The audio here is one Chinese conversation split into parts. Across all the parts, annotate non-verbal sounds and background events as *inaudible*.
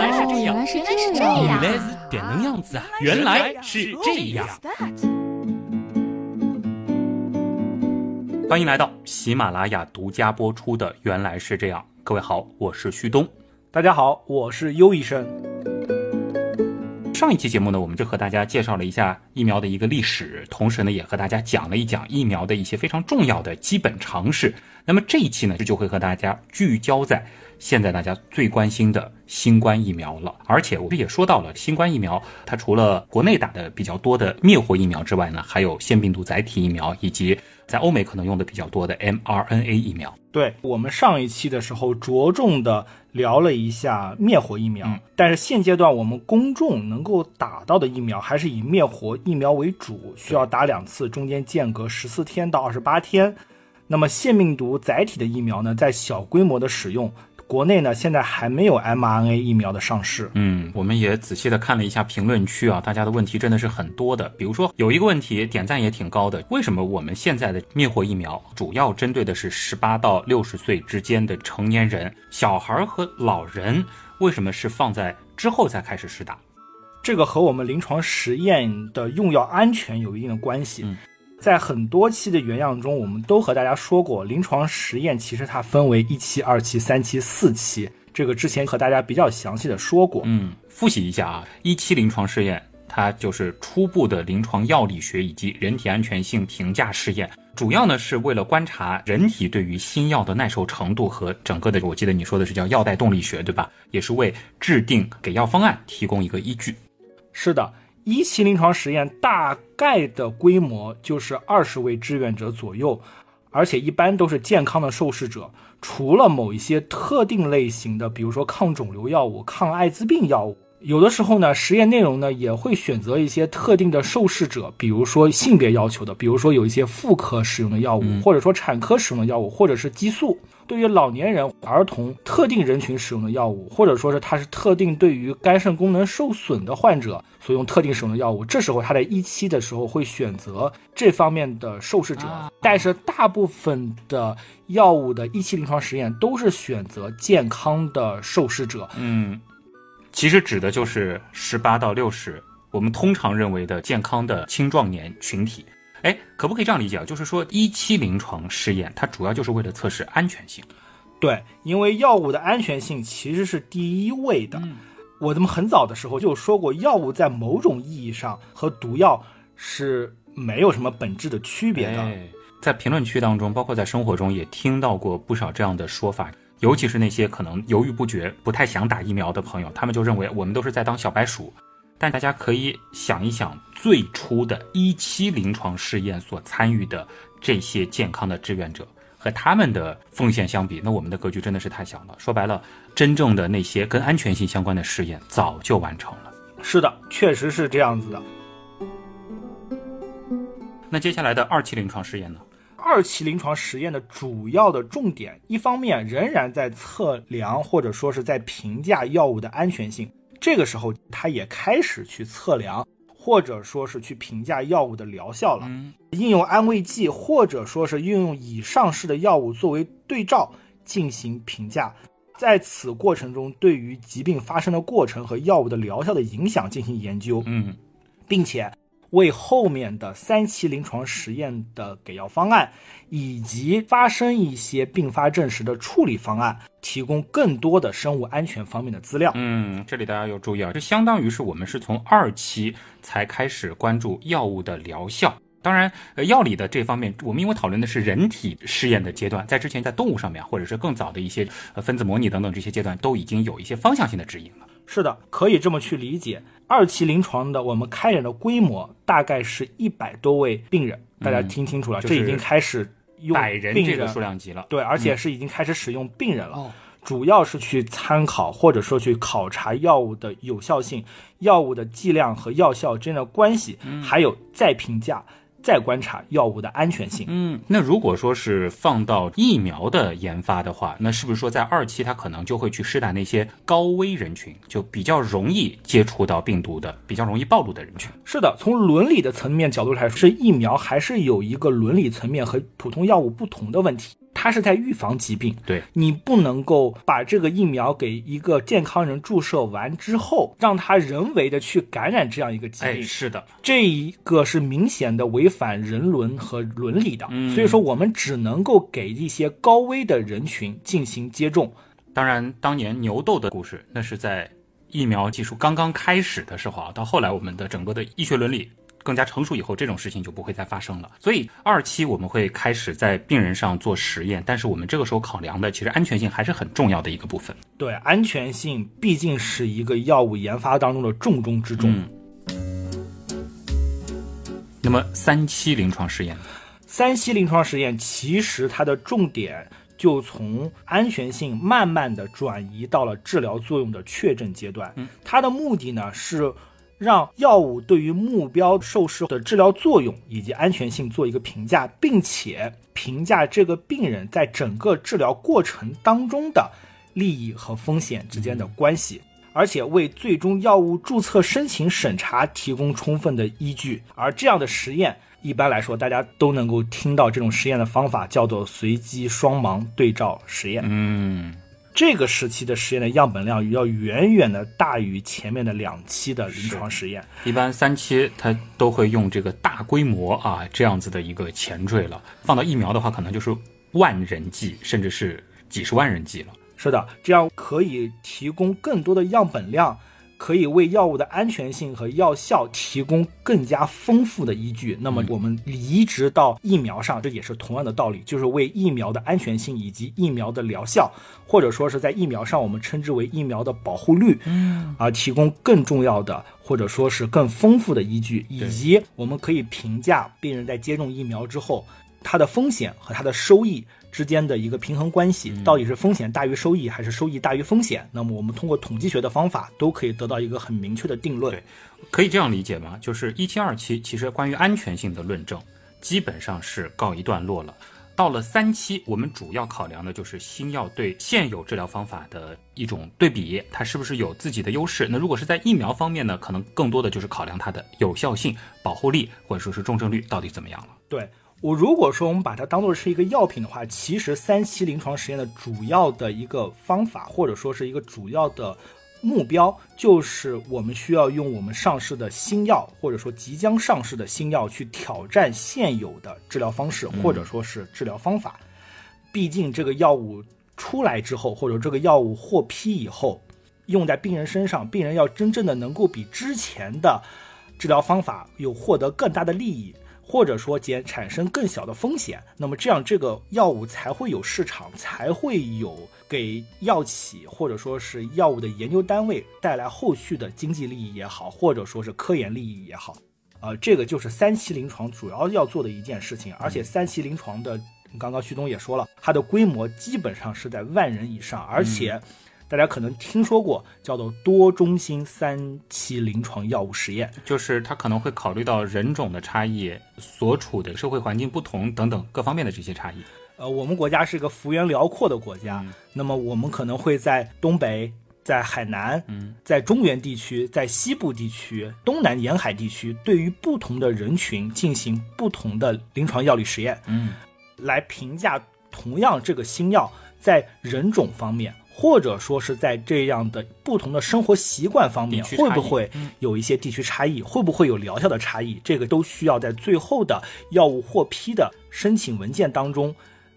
来是这样，原来是原这样来是点能样子啊！原来是这样。欢迎来到喜马拉雅独家播出的《原来是这样》。各位好，我是旭东。大家好，我是优医生。上一期节目呢，我们就和大家介绍了一下疫苗的一个历史，同时呢，也和大家讲了一讲疫苗的一些非常重要的基本常识。那么这一期呢，就就会和大家聚焦在现在大家最关心的新冠疫苗了。而且我们也说到了，新冠疫苗它除了国内打的比较多的灭活疫苗之外呢，还有腺病毒载体疫苗，以及在欧美可能用的比较多的 mRNA 疫苗。对我们上一期的时候着重的聊了一下灭活疫苗，嗯但是现阶段我们公众能够打到的疫苗还是以灭活疫苗为主，需要打两次，中间间隔十四天到二十八天。那么腺病毒载体的疫苗呢，在小规模的使用，国内呢现在还没有 mRNA 疫苗的上市。嗯，我们也仔细的看了一下评论区啊，大家的问题真的是很多的。比如说有一个问题点赞也挺高的，为什么我们现在的灭活疫苗主要针对的是十八到六十岁之间的成年人，小孩和老人为什么是放在之后才开始施打？这个和我们临床实验的用药安全有一定的关系。嗯在很多期的原样中，我们都和大家说过，临床实验其实它分为一期、二期、三期、四期。这个之前和大家比较详细的说过。嗯，复习一下啊，一期临床试验它就是初步的临床药理学以及人体安全性评价试验，主要呢是为了观察人体对于新药的耐受程度和整个的，我记得你说的是叫药代动力学，对吧？也是为制定给药方案提供一个依据。是的，一期临床实验大概的规模就是二十位志愿者左右，而且一般都是健康的受试者，除了某一些特定类型的，比如说抗肿瘤药物、抗艾滋病药物。有的时候呢，实验内容呢也会选择一些特定的受试者，比如说性别要求的，比如说有一些妇科使用的药物，或者说产科使用的药物，或者是激素。对于老年人、儿童、特定人群使用的药物，或者说是它是特定对于肝肾功能受损的患者所用特定使用的药物，这时候它在一期的时候会选择这方面的受试者。但是大部分的药物的一期临床实验都是选择健康的受试者。嗯，其实指的就是十八到六十，我们通常认为的健康的青壮年群体。哎，可不可以这样理解啊？就是说，一期临床试验它主要就是为了测试安全性。对，因为药物的安全性其实是第一位的。我怎么很早的时候就说过，药物在某种意义上和毒药是没有什么本质的区别的。哎，在评论区当中，包括在生活中也听到过不少这样的说法，尤其是那些可能犹豫不决、不太想打疫苗的朋友，他们就认为我们都是在当小白鼠。但大家可以想一想，最初的一期临床试验所参与的这些健康的志愿者和他们的奉献相比，那我们的格局真的是太小了。说白了，真正的那些跟安全性相关的试验早就完成了。是的，确实是这样子的。那接下来的二期临床试验呢？二期临床实验的主要的重点，一方面仍然在测量或者说是在评价药物的安全性，这个时候他也开始去测量或者说是去评价药物的疗效了。嗯应用安慰剂或者说是运用已上市的药物作为对照进行评价，在此过程中对于疾病发生的过程和药物的疗效的影响进行研究。嗯并且为后面的三期临床实验的给药方案，以及发生一些并发症时的处理方案，提供更多的生物安全方面的资料。嗯，这里大家要注意啊，这相当于是我们是从二期才开始关注药物的疗效。当然，呃，药理的这方面，我们因为讨论的是人体试验的阶段，在之前在动物上面，或者是更早的一些呃分子模拟等等这些阶段，都已经有一些方向性的指引了。是的，可以这么去理解。二期临床的我们开展的规模大概是一百多位病人，大家听清楚了，就是这已经开始用百人病这个数量级了。对，而且是已经开始使用病人了。哦主要是去参考或者说去考察药物的有效性、药物的剂量和药效之间的关系，还有再评价、再观察药物的安全性。嗯，那如果说是放到疫苗的研发的话，那是不是说在二期它可能就会去施打那些高危人群，就比较容易接触到病毒的、比较容易暴露的人群？是的，从伦理的层面角度来说，是疫苗还是有一个伦理层面和普通药物不同的问题。它是在预防疾病。对你不能够把这个疫苗给一个健康人注射完之后，让他人为的去感染这样一个疾哎，病，是的，这一个是明显的违反人伦和伦理的。嗯所以说，我们只能够给一些高危的人群进行接种。当然，当年牛痘的故事，那是在疫苗技术刚刚开始的时候啊，到后来我们的整个的医学伦理更加成熟以后，这种事情就不会再发生了。所以二期我们会开始在病人上做实验，但是我们这个时候考量的其实安全性还是很重要的一个部分。对，安全性毕竟是一个药物研发当中的重中之重。那么三期临床试验呢，三期临床试验其实它的重点就从安全性慢慢的转移到了治疗作用的确证阶段。它的目的呢是让药物对于目标受试的治疗作用以及安全性做一个评价，并且评价这个病人在整个治疗过程当中的利益和风险之间的关系。而且为最终药物注册申请审查提供充分的依据。而这样的实验，一般来说大家都能够听到这种实验的方法叫做随机双盲对照实验。嗯，这个时期的实验的样本量要远远的大于前面的两期的临床实验。一般三期它都会用这个大规模啊这样子的一个前缀了，放到疫苗的话，可能就是万人计，甚至是几十万人计了。是的，这样可以提供更多的样本量，可以为药物的安全性和药效提供更加丰富的依据。那么我们移植到疫苗上，这也是同样的道理，就是为疫苗的安全性以及疫苗的疗效，或者说是在疫苗上我们称之为疫苗的保护率，嗯，啊，提供更重要的或者说是更丰富的依据，以及我们可以评价病人在接种疫苗之后，它的风险和它的收益。之间的一个平衡关系，到底是风险大于收益，还是收益大于风险？那么我们通过统计学的方法，都可以得到一个很明确的定论。对，可以这样理解吗？就是一期、二期，其实关于安全性的论证基本上是告一段落了。到了三期，我们主要考量的就是新药对现有治疗方法的一种对比，它是不是有自己的优势？那如果是在疫苗方面呢，可能更多的就是考量它的有效性、保护力，或者说是重症率到底怎么样了。对。我如果说我们把它当做是一个药品的话，其实三期临床实验的主要的一个方法，或者说是一个主要的目标，就是我们需要用我们上市的新药，或者说即将上市的新药去挑战现有的治疗方式，或者说是治疗方法。毕竟这个药物出来之后，或者这个药物获批以后，用在病人身上，病人要真正的能够比之前的治疗方法有获得更大的利益。或者说减产生更小的风险，那么这样这个药物才会有市场，才会有给药企或者说是药物的研究单位带来后续的经济利益也好，或者说是科研利益也好，呃，这个就是三期临床主要要做的一件事情。而且三期临床的，刚刚徐东也说了，它的规模基本上是在万人以上，而且。大家可能听说过叫做多中心三期临床药物实验，就是它可能会考虑到人种的差异、所处的社会环境不同等等各方面的这些差异。呃，我们国家是一个幅员辽阔的国家，嗯、那么我们可能会在东北、在海南、嗯、在中原地区、在西部地区、东南沿海地区，对于不同的人群进行不同的临床药理实验，嗯，来评价同样这个新药在人种方面。或者说是在这样的不同的生活习惯方面，会不会有一些地区差异？会不会有疗效的差异？这个都需要在最后的药物获批的申请文件当中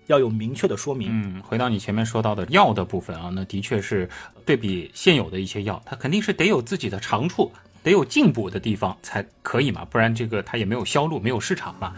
要有明确的说明。嗯，回到你前面说到的药的部分啊，那的确是对比现有的一些药，它肯定是得有自己的长处，得有进补的地方才可以嘛，不然这个它也没有销路，没有市场嘛。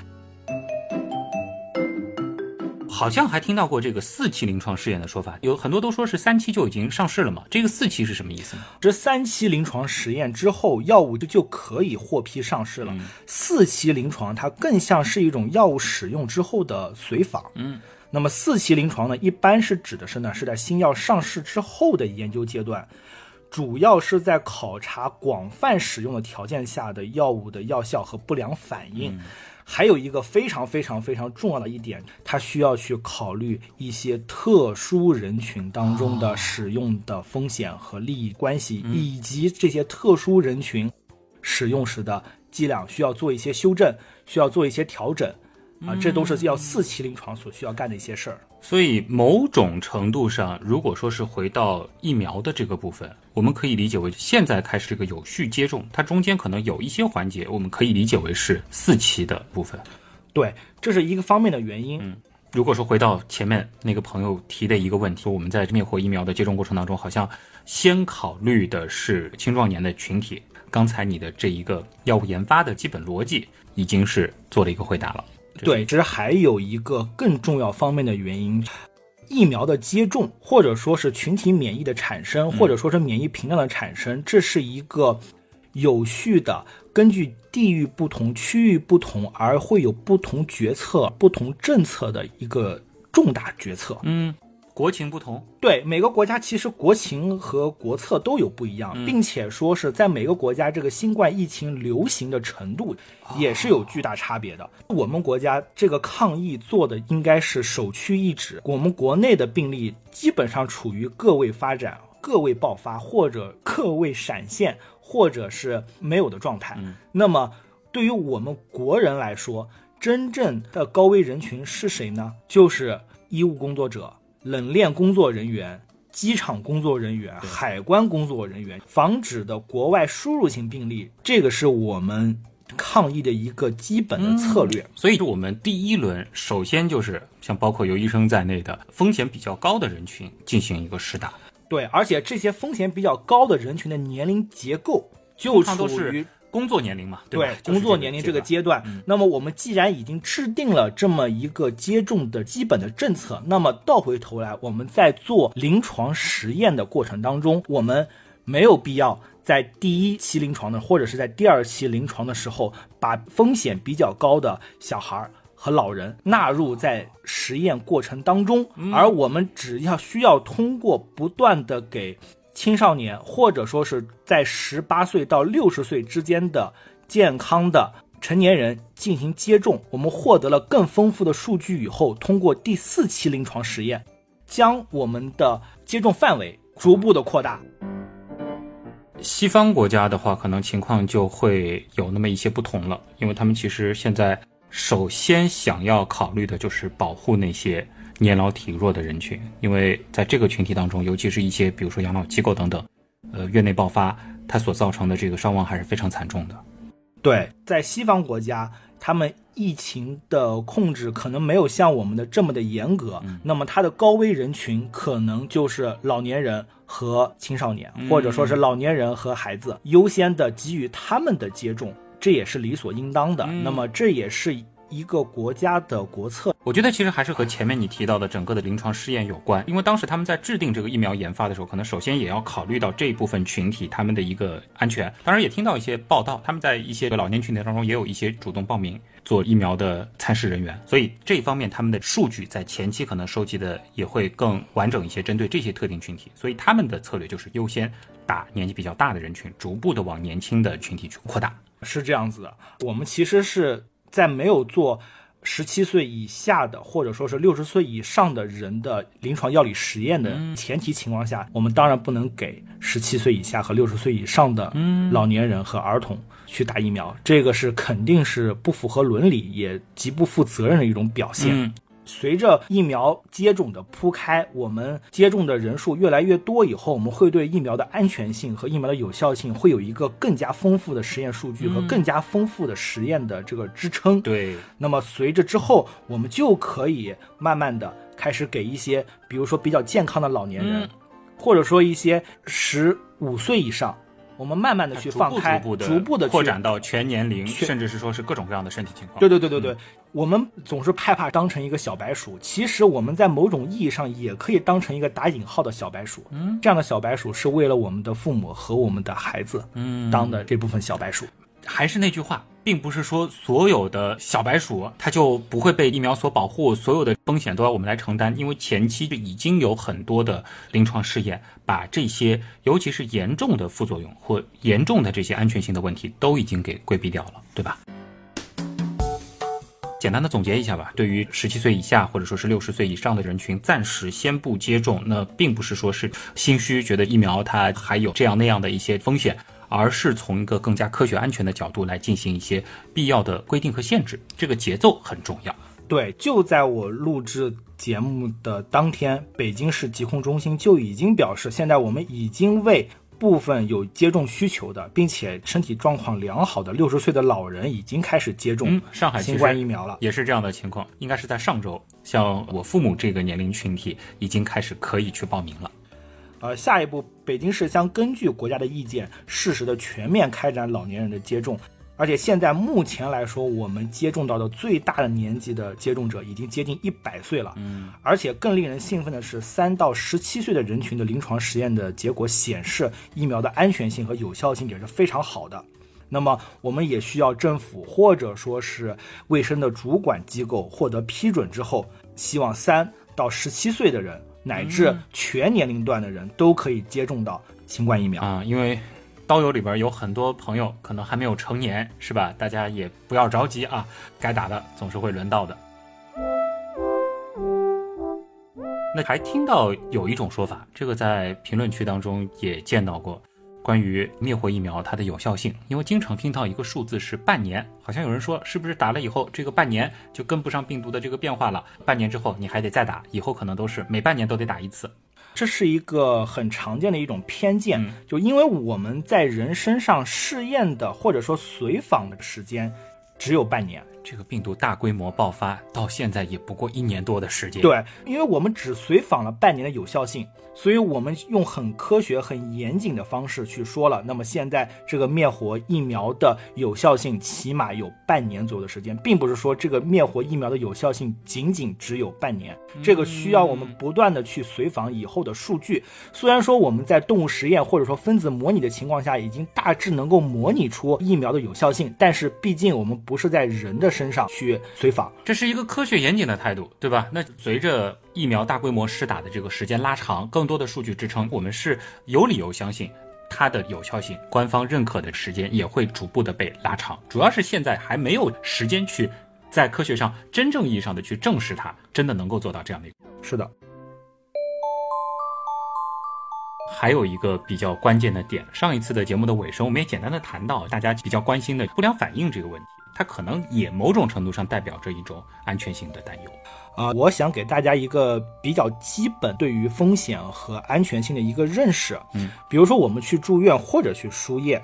好像还听到过这个四期临床试验的说法，有很多都说是三期就已经上市了嘛？这个四期是什么意思呢？这三期临床实验之后，药物就就可以获批上市了。嗯、四期临床它更像是一种药物使用之后的随访。嗯，那么四期临床呢，一般是指的是呢是在新药上市之后的研究阶段，主要是在考察广泛使用的条件下的药物的药效和不良反应。嗯还有一个非常非常非常重要的一点，它需要去考虑一些特殊人群当中的使用的风险和利益关系，以及这些特殊人群使用时的剂量需要做一些修正，需要做一些调整。啊，这都是要四期临床所需要干的一些事儿。所以某种程度上，如果说是回到疫苗的这个部分，我们可以理解为现在开始这个有序接种，它中间可能有一些环节，我们可以理解为是四期的部分。对，这是一个方面的原因。嗯，如果说回到前面那个朋友提的一个问题，说我们在灭活疫苗的接种过程当中，好像先考虑的是青壮年的群体。刚才你的这一个药物研发的基本逻辑已经是做了一个回答了。对，其实还有一个更重要方面的原因，疫苗的接种或者说是群体免疫的产生，或者说是免疫屏障的产生，这是一个有序的，根据地域不同、区域不同而会有不同决策、不同政策的一个重大决策。嗯。国情不同，对每个国家其实国情和国策都有不一样，并且说是在每个国家这个新冠疫情流行的程度也是有巨大差别的。我们国家这个抗疫做的应该是首屈一指，我们国内的病例基本上处于个位发展、个位爆发或者个位闪现，或者是没有的状态。那么对于我们国人来说，真正的高危人群是谁呢？就是医务工作者。冷链工作人员、机场工作人员、海关工作人员，防止的国外输入型病例，这个是我们抗疫的一个基本的策略。所以，我们第一轮首先就是像包括有医生在内的风险比较高的人群进行一个试打。对，而且这些风险比较高的人群的年龄结构就处于。工作年龄嘛，对，工作年龄这个阶段。那么我们既然已经制定了这么一个接种的基本的政策，那么倒回头来，我们在做临床实验的过程当中，我们没有必要在第一期临床的或者是在第二期临床的时候，把风险比较高的小孩和老人纳入在实验过程当中，而我们只要需要通过不断的给。青少年或者说是在十八岁到六十岁之间的健康的成年人进行接种，我们获得了更丰富的数据以后，通过第四期临床实验，将我们的接种范围逐步的扩大。西方国家的话，可能情况就会有那么一些不同了，因为他们其实现在首先想要考虑的就是保护那些。年老体弱的人群，因为在这个群体当中，尤其是一些比如说养老机构等等，呃，院内爆发，它所造成的这个伤亡还是非常惨重的。对，在西方国家，他们疫情的控制可能没有像我们的这么的严格，那么它的高危人群可能就是老年人和青少年，或者说是老年人和孩子，优先的给予他们的接种，这也是理所应当的。那么这也是。一个国家的国策，我觉得其实还是和前面你提到的整个的临床试验有关。因为当时他们在制定这个疫苗研发的时候，可能首先也要考虑到这一部分群体他们的一个安全。当然也听到一些报道，他们在一些老年群体当中也有一些主动报名做疫苗的参试人员。所以这一方面他们的数据在前期可能收集的也会更完整一些，针对这些特定群体。所以他们的策略就是优先打年纪比较大的人群，逐步的往年轻的群体去扩大。是这样子的，我们其实是。在没有做十七岁以下的，或者说是六十岁以上的人的临床药理实验的前提情况下，我们当然不能给十七岁以下和六十岁以上的老年人和儿童去打疫苗，这个是肯定是不符合伦理，也极不负责任的一种表现。随着疫苗接种的铺开，我们接种的人数越来越多以后，我们会对疫苗的安全性和疫苗的有效性会有一个更加丰富的实验数据和更加丰富的实验的这个支撑。对，那么随着之后，我们就可以慢慢的开始给一些，比如说比较健康的老年人，或者说一些十五岁以上。我们慢慢的去放开，逐步的扩展到全年龄，甚至是说是各种各样的身体情况。对对对对对，我们总是害怕当成一个小白鼠，其实我们在某种意义上也可以当成一个打引号的小白鼠。嗯，这样的小白鼠是为了我们的父母和我们的孩子，嗯，当的这部分小白鼠。还是那句话，并不是说所有的小白鼠它就不会被疫苗所保护，所有的风险都要我们来承担。因为前期就已经有很多的临床试验，把这些尤其是严重的副作用或严重的这些安全性的问题都已经给规避掉了，对吧？简单的总结一下吧，对于十七岁以下或者说是六十岁以上的人群，暂时先不接种，那并不是说是心虚，觉得疫苗它还有这样那样的一些风险。而是从一个更加科学安全的角度来进行一些必要的规定和限制，这个节奏很重要。对，就在我录制节目的当天，北京市疾控中心就已经表示，现在我们已经为部分有接种需求的，并且身体状况良好的六十岁的老人，已经开始接种嗯，上海新冠疫苗了。也是这样的情况，应该是在上周，像我父母这个年龄群体已经开始可以去报名了。呃，下一步，北京市将根据国家的意见，适时的全面开展老年人的接种。而且现在目前来说，我们接种到的最大的年纪的接种者已经接近一百岁了。嗯，而且更令人兴奋的是，三到十七岁的人群的临床实验的结果显示，疫苗的安全性和有效性也是非常好的。那么，我们也需要政府或者说是卫生的主管机构获得批准之后，希望三到十七岁的人乃至全年龄段的人都可以接种到新冠疫苗。啊，因为刀友里边有很多朋友可能还没有成年，是吧？大家也不要着急啊，该打的总是会轮到的。那还听到有一种说法，这个在评论区当中也见到过，关于灭活疫苗它的有效性，因为经常听到一个数字是半年，好像有人说是不是打了以后这个半年就跟不上病毒的这个变化了，半年之后你还得再打，以后可能都是每半年都得打一次。这是一个很常见的一种偏见，嗯就因为我们在人身上试验的或者说随访的时间只有半年。这个病毒大规模爆发到现在也不过一年多的时间。，对，因为我们只随访了半年的有效性，所以我们用很科学、很严谨的方式去说了。那么现在这个灭活疫苗的有效性起码有半年左右的时间，并不是说这个灭活疫苗的有效性仅仅只有半年，这个需要我们不断的去随访以后的数据。虽然说我们在动物实验或者说分子模拟的情况下，已经大致能够模拟出疫苗的有效性，但是毕竟我们不是在人的身上去随访。这是一个科学严谨的态度，对吧？那随着疫苗大规模施打的这个时间拉长，更多的数据支撑，我们是有理由相信它的有效性，官方认可的时间也会逐步的被拉长。主要是现在还没有时间去在科学上真正意义上的去证实它真的能够做到这样的一个。是的，还有一个比较关键的点，上一次的节目的尾声，我们也简单的谈到大家比较关心的不良反应这个问题，它可能也某种程度上代表着一种安全性的担忧。啊、我想给大家一个比较基本对于风险和安全性的一个认识。嗯，比如说我们去住院或者去输液，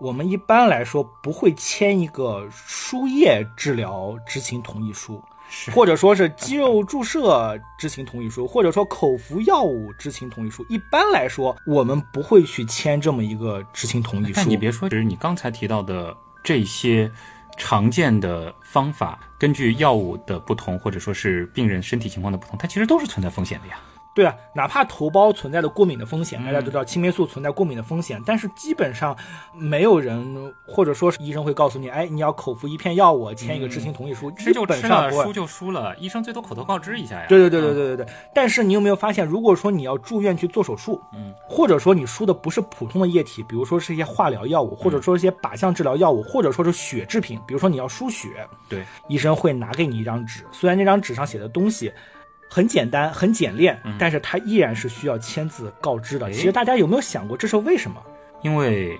我们一般来说不会签一个输液治疗知情同意书，是或者说是肌肉注射知情同意书，或者说口服药物知情同意书。一般来说，我们不会去签这么一个知情同意书。但你别说，就是你刚才提到的这些常见的方法，根据药物的不同，或者说是病人身体情况的不同，它其实都是存在风险的呀。对啊，哪怕头孢存在的过敏的风险，嗯大家都知道青霉素存在过敏的风险，但是基本上没有人或者说是医生会告诉你，哎，你要口服一片药物，签一个知情同意书，吃就基本吃了，上输就输了，医生最多口头告知一下呀。对对对对嗯对对对。但是你有没有发现，如果说你要住院去做手术，嗯，或者说你输的不是普通的液体，比如说是一些化疗药物，或者说一些靶向治疗药物，或者说是血制品，比如说你要输血，对，医生会拿给你一张纸，虽然那张纸上写的东西很简单、很简练，但是它依然是需要签字告知的。嗯其实大家有没有想过这是为什么？因为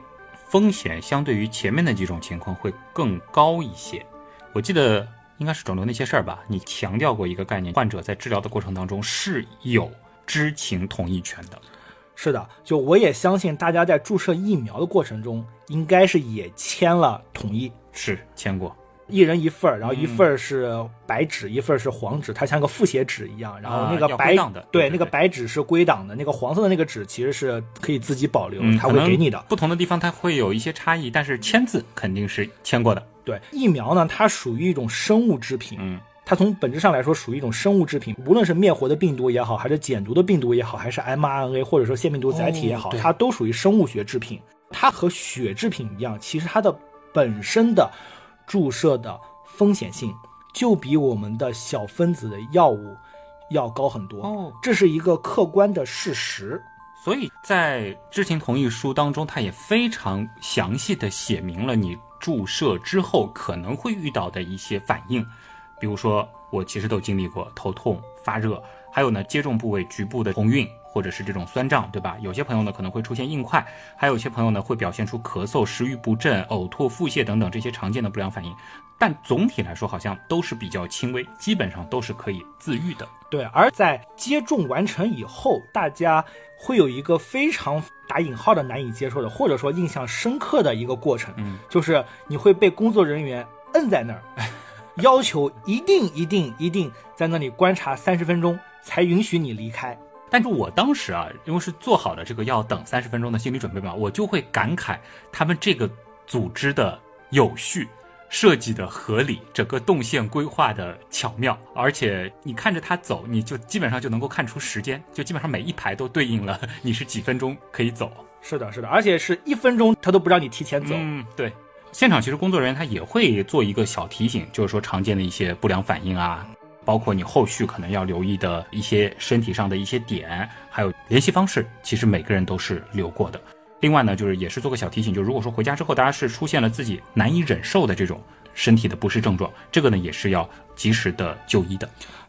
风险相对于前面的几种情况会更高一些。我记得应该是肿瘤那些事儿吧，你强调过一个概念，患者在治疗的过程当中是有知情同意权的。是的，就我也相信大家在注射疫苗的过程中，应该是也签了同意。是签过，一人一份儿，然后一嗯份儿是白纸，一份儿是黄纸，它像个复写纸一样。然后那个白、对那个白纸是归档的，那个黄色的那个纸其实是可以自己保留，嗯，它会给你的。不同的地方它会有一些差异，但是签字肯定是签过的。对，疫苗呢，它属于一种生物制品，嗯，它从本质上来说属于一种生物制品，无论是灭活的病毒也好，还是减毒的病毒也好，还是 mRNA 或者说腺病毒载体也好，哦它都属于生物学制品。它和血制品一样，其实它的本身的注射的风险性就比我们的小分子的药物要高很多。哦这是一个客观的事实。所以在知情同意书当中，它也非常详细的写明了你注射之后可能会遇到的一些反应，比如说我其实都经历过头痛、发热，还有呢接种部位局部的红晕或或者是这种酸胀，对吧？有些朋友呢可能会出现硬块，还有一些朋友呢会表现出咳嗽、食欲不振、呕吐、腹泻等等这些常见的不良反应。但总体来说好像都是比较轻微，基本上都是可以自愈的。对，而在接种完成以后，大家会有一个非常打引号的难以接受的，或者说印象深刻的一个过程，嗯，就是你会被工作人员摁在那儿，*laughs* 要求一定一定一定在那里观察三十分钟，才允许你离开。但是我当时啊，因为是做好了这个要等三十分钟的心理准备嘛，我就会感慨他们这个组织的有序。设计的合理，整个动线规划的巧妙，而且你看着他走，你就基本上就能够看出时间，就基本上每一排都对应了你是几分钟可以走。是的，是的，而且是一分钟他都不让你提前走。嗯，对。现场其实工作人员他也会做一个小提醒，就是说常见的一些不良反应啊，包括你后续可能要留意的一些身体上的一些点，还有联系方式，其实每个人都是留过的。另外呢，就是也是做个小提醒，就如果说回家之后大家是出现了自己难以忍受的这种身体的不适症状，这个呢也是要及时的就医的。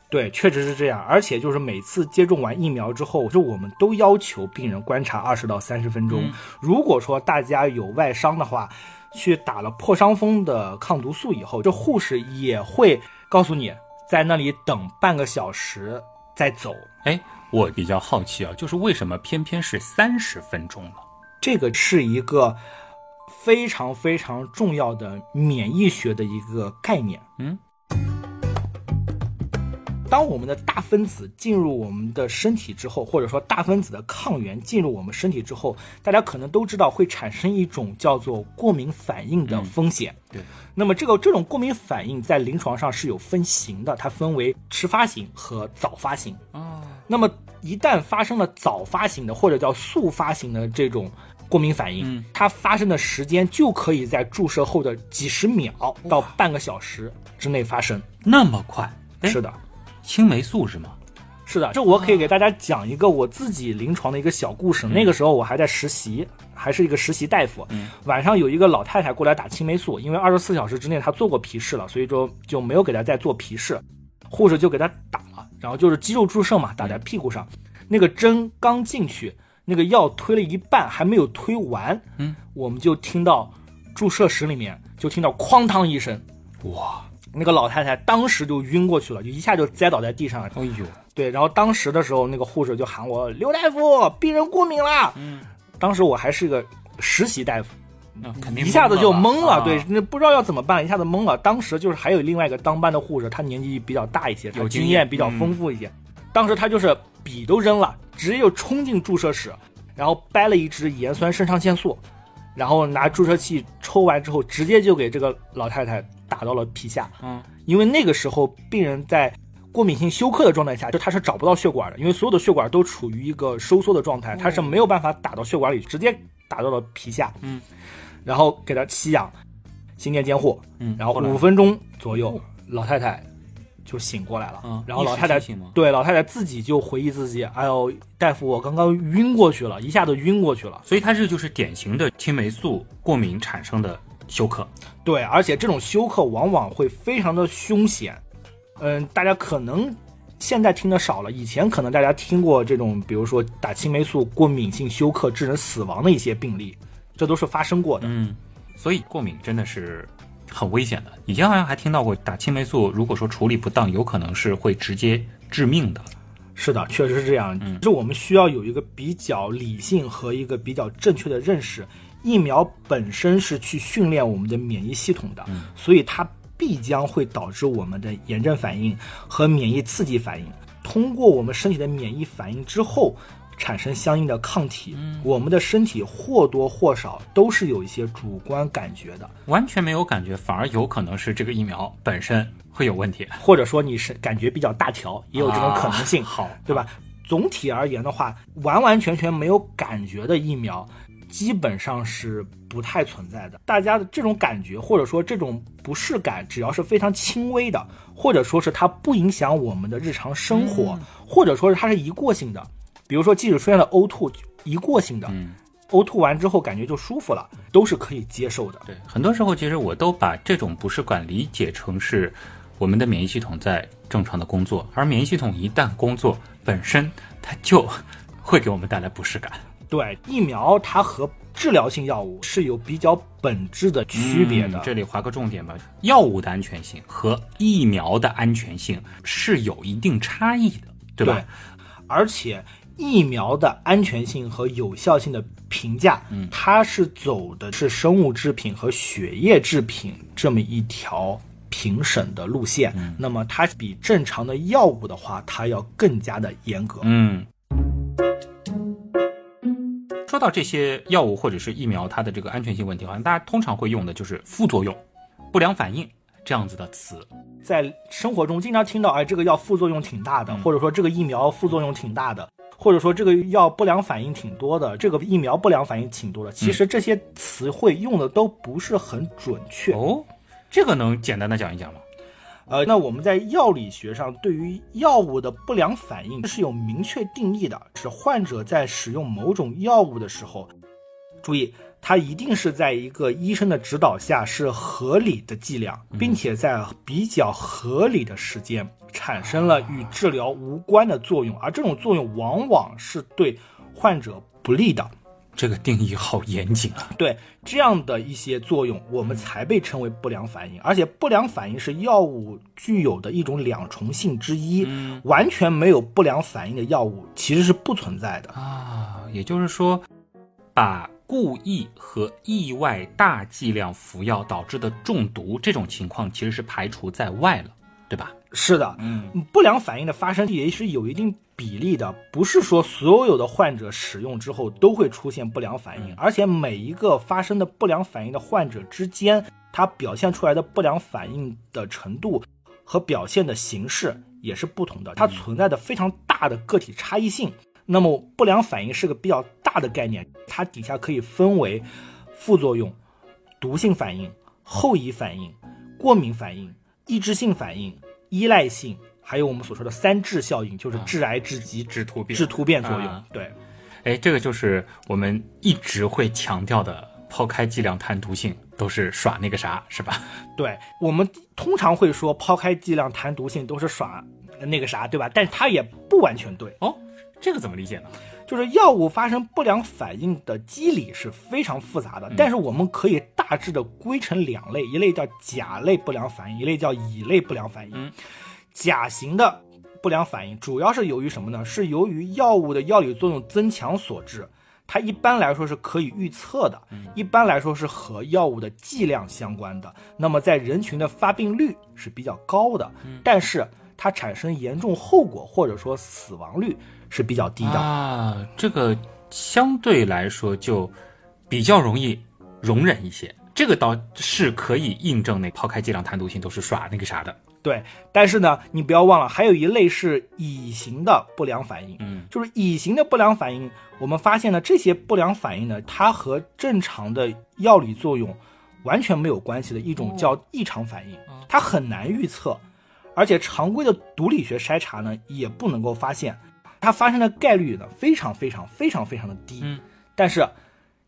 对，确实是这样。而且就是每次接种完疫苗之后，就我们都要求病人观察二十到三十分钟。如果说大家有外伤的话，去打了破伤风的抗毒素以后，这护士也会告诉你在那里等半个小时再走。哎，我比较好奇啊，就是为什么偏偏是三十分钟呢？这个是一个非常非常重要的免疫学的一个概念。嗯，当我们的大分子进入我们的身体之后，或者说大分子的抗原进入我们身体之后，大家可能都知道会产生一种叫做过敏反应的风险。对，那么这个这种过敏反应在临床上是有分型的，它分为迟发型和早发型。哦，那么一旦发生了早发型的或者叫速发型的这种。过敏反应，它发生的时间就可以在注射后的几十秒到半个小时之内发生，那么快？是的，青霉素是吗？是的，这我可以给大家讲一个我自己临床的一个小故事。那个时候我还在实习，还是一个实习大夫。晚上有一个老太太过来打青霉素，因为二十四小时之内她做过皮试了，所以说就没有给她再做皮试。护士就给她打了，然后就是肌肉注射嘛，打在屁股上，那个针刚进去。那个药推了一半还没有推完，嗯，我们就听到注射室里面就听到哐当一声，哇，那个老太太当时就晕过去了，就一下就栽倒在地上。哎呦，对，然后当时的时候，那个护士就喊我刘大夫，病人过敏了。嗯，当时我还是个实习大夫，那肯定一下子就懵了，对，那不知道要怎么办，一下子懵了。当时就是还有另外一个当班的护士，她年纪比较大一些，有经验比较丰富一些，当时她就是笔都扔了。直接就冲进注射室，然后掰了一支盐酸肾上腺素，然后拿注射器抽完之后，直接就给这个老太太打到了皮下。嗯，因为那个时候病人在过敏性休克的状态下，就他是找不到血管的，因为所有的血管都处于一个收缩的状态，他是没有办法打到血管里，直接打到了皮下。嗯，然后给他吸氧，心电监护。嗯，然后五分钟左右，老太太。就醒过来了，嗯，然后老太太对老太太自己就回忆自己，哎呦，大夫，我刚刚晕过去了，一下子晕过去了，所以他这就是典型的青霉素过敏产生的休克，对，而且这种休克往往会非常的凶险，嗯，大家可能现在听的少了，以前可能大家听过这种，比如说打青霉素过敏性休克致人死亡的一些病例，这都是发生过的，嗯，所以过敏真的是。很危险的，以前好像还听到过打青霉素，如果说处理不当，有可能是会直接致命的。是的，确实是这样。嗯，就我们需要有一个比较理性和一个比较正确的认识，疫苗本身是去训练我们的免疫系统的，所以它必将会导致我们的炎症反应和免疫刺激反应。通过我们身体的免疫反应之后。产生相应的抗体，我们的身体或多或少都是有一些主观感觉的，完全没有感觉，反而有可能是这个疫苗本身会有问题，或者说你是感觉比较大条，也有这种可能性，好，对吧？总体而言的话，完完全全没有感觉的疫苗，基本上是不太存在的。大家的这种感觉，或者说这种不适感，只要是非常轻微的，或者说是它不影响我们的日常生活，或者说是它是一过性的。比如说，即使出现了呕吐，一过性的，呕吐完之后感觉就舒服了，都是可以接受的。对，很多时候其实我都把这种不适感理解成是我们的免疫系统在正常的工作，而免疫系统一旦工作，本身它就 *laughs* 会给我们带来不适感。对，疫苗它和治疗性药物是有比较本质的区别的。嗯这里划个重点吧，药物的安全性和疫苗的安全性是有一定差异的，对吧？而且疫苗的安全性和有效性的评价，嗯，它是走的是生物制品和血液制品这么一条评审的路线。嗯那么它比正常的药物的话，它要更加的严格。嗯。说到这些药物或者是疫苗，它的这个安全性问题，好像大家通常会用的就是副作用、不良反应这样子的词。在生活中经常听到，哎，这个药副作用挺大的，或者说这个疫苗副作用挺大的，或者说这个药不良反应挺多的，这个疫苗不良反应挺多的。其实这些词汇用的都不是很准确。哦，这个能简单的讲一讲吗？呃，那我们在药理学上对于药物的不良反应是有明确定义的，是患者在使用某种药物的时候，注意，它一定是在一个医生的指导下是合理的剂量，并且在比较合理的时间产生了与治疗无关的作用，而这种作用往往是对患者不利的。这个定义好严谨啊！*laughs* 对这样的一些作用，我们才被称为不良反应。而且不良反应是药物具有的一种两重性之一，完全没有不良反应的药物其实是不存在的。啊，也就是说，把故意和意外大剂量服药导致的中毒这种情况，其实是排除在外了，对吧？是的，嗯，不良反应的发生也是有一定比例的，不是说所有的患者使用之后都会出现不良反应，而且每一个发生的不良反应的患者之间，它表现出来的不良反应的程度和表现的形式也是不同的，它存在的非常大的个体差异性。那么不良反应是个比较大的概念，它底下可以分为副作用、毒性反应、后遗反应、过敏反应、抑制性反应。依赖性，还有我们所说的三致效应，就是致癌、致急、致突变、致突变作用。啊对，哎，这个就是我们一直会强调的，抛开剂量谈毒性，都是耍那个啥，是吧？对，我们通常会说抛开剂量谈毒性都是耍那个啥，对吧？但是它也不完全对。哦，这个怎么理解呢？就是药物发生不良反应的机理是非常复杂的，但是我们可以大致的归成两类，一类叫甲类不良反应，一类叫乙类不良反应。嗯甲型的不良反应主要是由于什么呢？是由于药物的药理作用增强所致。它一般来说是可以预测的，一般来说是和药物的剂量相关的。那么在人群的发病率是比较高的，但是它产生严重后果或者说死亡率是比较低的。啊，这个相对来说就比较容易容忍一些。这个倒是可以印证那抛开剂量谈毒性都是耍那个啥的。对，但是呢，你不要忘了，还有一类是乙型的不良反应。嗯，就是乙型的不良反应，我们发现呢，这些不良反应呢，它和正常的药理作用完全没有关系的一种叫异常反应，它很难预测，而且常规的毒理学筛查呢也不能够发现，它发生的概率呢非常非常非常非常的低。嗯，但是。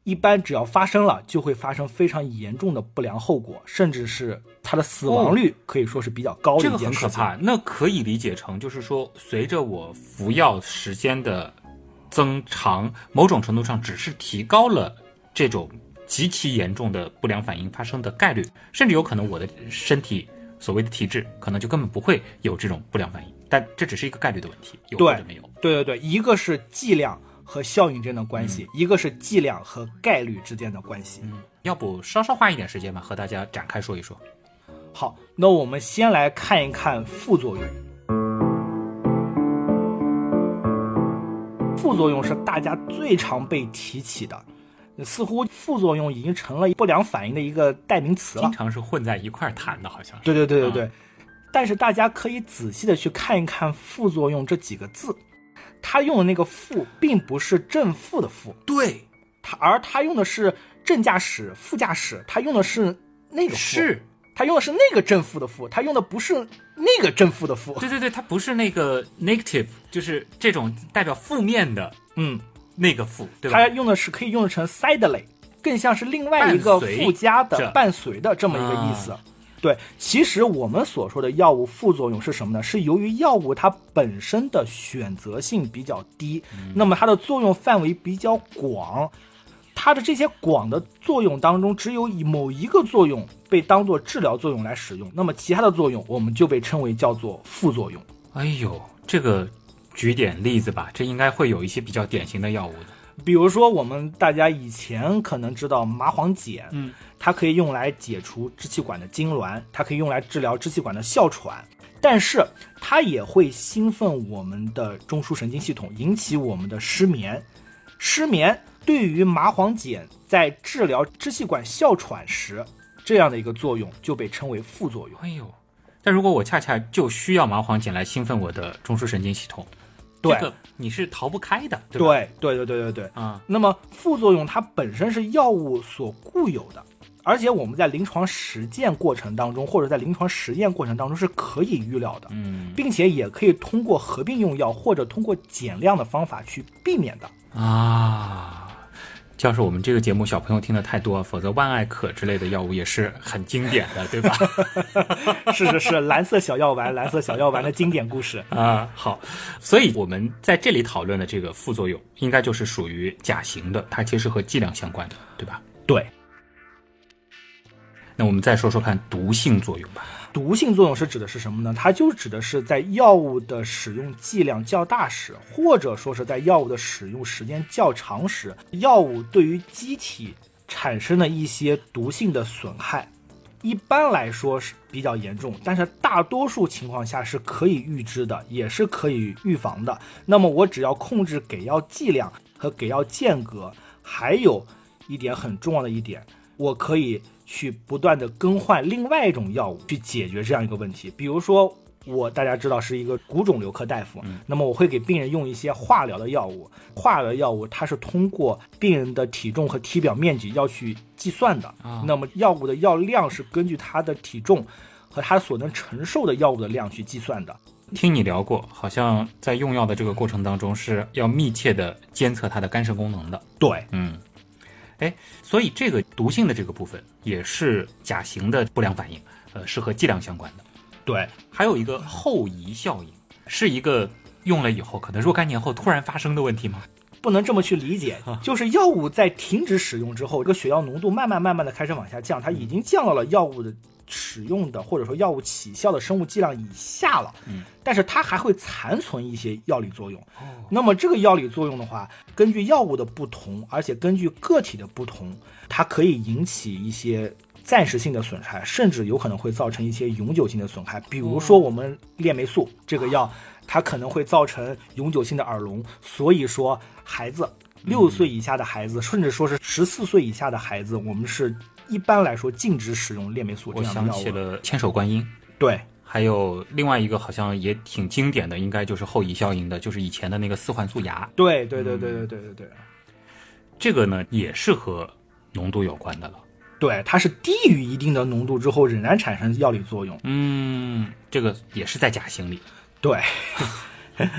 一般只要发生了，就会发生非常严重的不良后果，甚至是它的死亡率可以说是比较高的这个一件事情。很可怕。那可以理解成，就是说，随着我服药时间的增长，某种程度上只是提高了这种极其严重的不良反应发生的概率，甚至有可能我的身体所谓的体质可能就根本不会有这种不良反应，但这只是一个概率的问题，有或者没有。对对对，一个是剂量和效应之间的关系，一个是剂量和概率之间的关系。嗯，要不稍稍花一点时间吧，和大家展开说一说。好，那我们先来看一看副作用。副作用是大家最常被提起的，似乎副作用已经成了不良反应的一个代名词了经。常是混在一块儿谈的，好像是。对对对对对。但是大家可以仔细的去看一看“副作用”这几个字，它用的那个“副”并不是正负的“负”，对，他而他用的是正驾驶、副驾驶，他用的是那个“负”，是，他用的是那个正负的“负”，他用的不是那个正负的“负。对对对，他不是那个 negative，就是这种代表负面的”。嗯，那个负，对吧？它用的是可以用成 sidely，更像是另外一个附加的着。伴随的这么一个意思。对，其实我们所说的药物副作用是什么呢？是由于药物它本身的选择性比较低，那么它的作用范围比较广，它的这些广的作用当中，只有以某一个作用被当做治疗作用来使用，那么其他的作用我们就被称为叫做副作用。哎呦，这个举点例子吧，这应该会有一些比较典型的药物的。比如说，我们大家以前可能知道麻黄碱，嗯，它可以用来解除支气管的痉挛，它可以用来治疗支气管的哮喘，但是它也会兴奋我们的中枢神经系统，引起我们的失眠。失眠对于麻黄碱在治疗支气管哮喘时这样的一个作用，就被称为副作用。哎呦，但如果我恰恰就需要麻黄碱来兴奋我的中枢神经系统，对这个你是逃不开的，对？对对对对对对。啊，那么副作用它本身是药物所固有的，而且我们在临床实践过程当中，或者在临床实验过程当中是可以预料的，嗯并且也可以通过合并用药或者通过减量的方法去避免的。啊。要是我们这个节目小朋友听的太多，否则万艾可之类的药物也是很经典的，对吧？是 *laughs* 是是，蓝色小药丸，蓝色小药丸的经典故事。*laughs* 啊，好，所以我们在这里讨论的这个副作用，应该就是属于甲型的，它其实和剂量相关的，对吧？对，那我们再说说看毒性作用吧。毒性作用是指的是什么呢？它就指的是在药物的使用剂量较大时，或者说是在药物的使用时间较长时，药物对于机体产生的一些毒性的损害。一般来说是比较严重，但是大多数情况下是可以预知的，也是可以预防的。那么我只要控制给药剂量和给药间隔，还有一点很重要的一点，我可以去不断的更换另外一种药物去解决这样一个问题。比如说，我大家知道是一个骨肿瘤科大夫，那么我会给病人用一些化疗的药物。化疗药物它是通过病人的体重和体表面积要去计算的，啊那么药物的药量是根据他的体重和他所能承受的药物的量去计算的。听你聊过，好像在用药的这个过程当中是要密切的监测它的肝肾功能的。对，嗯，哎，所以这个毒性的这个部分也是甲型的不良反应，呃，是和剂量相关的。对，还有一个后遗效应，是一个用了以后可能若干年后突然发生的问题吗？不能这么去理解，就是药物在停止使用之后，这个血药浓度慢慢慢慢的开始往下降，它已经降到了药物的使用的或者说药物起效的生物剂量以下了。嗯，但是它还会残存一些药理作用。哦，那么这个药理作用的话，根据药物的不同，而且根据个体的不同，它可以引起一些暂时性的损害，甚至有可能会造成一些永久性的损害。比如说我们链霉素这个药，它可能会造成永久性的耳聋。所以说，孩子六岁以下的孩子，甚至说是十四岁以下的孩子，我们是一般来说禁止使用链霉素这我想样的药物。起了千手观音。对，还有另外一个好像也挺经典的，应该就是后遗效应的，就是以前的那个四环素牙，对，对，对，对，对，对，对，对。这个呢也是和浓度有关的了。对，它是低于一定的浓度之后，仍然产生药理作用。嗯，这个也是在假型里。对。*laughs*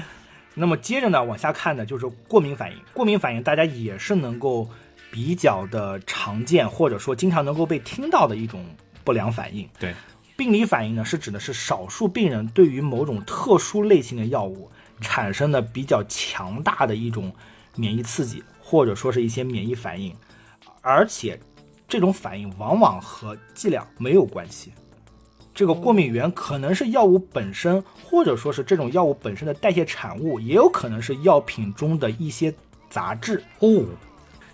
那么接着呢，往下看的就是过敏反应。过敏反应大家也是能够比较的常见，或者说经常能够被听到的一种不良反应。对，病理反应呢，是指的是少数病人对于某种特殊类型的药物产生的比较强大的一种免疫刺激，或者说是一些免疫反应，而且这种反应往往和剂量没有关系。这个过敏源可能是药物本身，或者说是这种药物本身的代谢产物，也有可能是药品中的一些杂质。哦，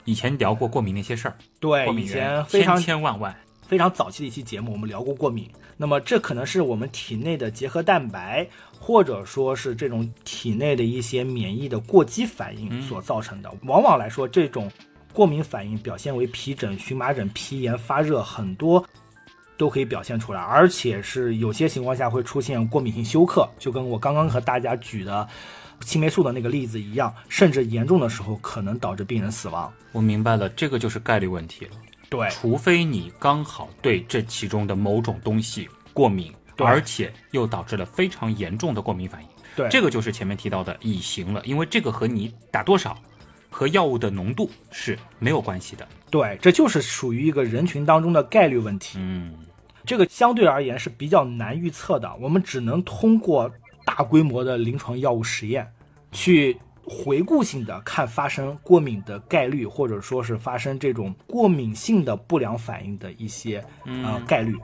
以前聊过过敏那些事儿，对，以过敏源前非常千千万万。非常早期的一期节目，我们聊过过敏。那么这可能是我们体内的结合蛋白，或者说是这种体内的一些免疫的过激反应所造成的。往往来说，这种过敏反应表现为皮疹、荨麻疹、皮炎、发热，很多都可以表现出来，而且是有些情况下会出现过敏性休克，就跟我刚刚和大家举的青霉素的那个例子一样，甚至严重的时候可能导致病人死亡。我明白了，这个就是概率问题了。对除非你刚好对这其中的某种东西过敏，而且又导致了非常严重的过敏反应，对，这个就是前面提到的乙型了。因为这个和你打多少和药物的浓度是没有关系的。对，这就是属于一个人群当中的概率问题。嗯，这个相对而言是比较难预测的，我们只能通过大规模的临床药物实验去。回顾性的看发生过敏的概率，或者说是发生这种过敏性的不良反应的一些呃概率。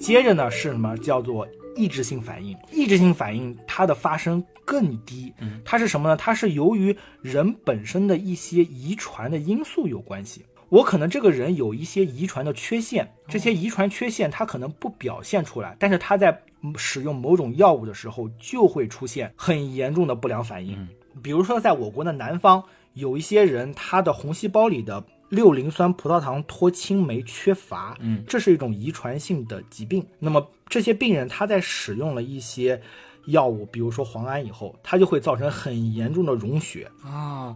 接着呢是什么叫做抑制性反应？抑制性反应它的发生更低，它是什么呢？它是由于人本身的一些遗传的因素有关系。我可能这个人有一些遗传的缺陷，这些遗传缺陷他可能不表现出来，但是他在使用某种药物的时候就会出现很严重的不良反应。比如说，在我国的南方，有一些人他的红细胞里的六磷酸葡萄糖脱氢酶缺乏，嗯，这是一种遗传性的疾病。那么这些病人他在使用了一些药物，比如说磺胺以后，他就会造成很严重的溶血啊。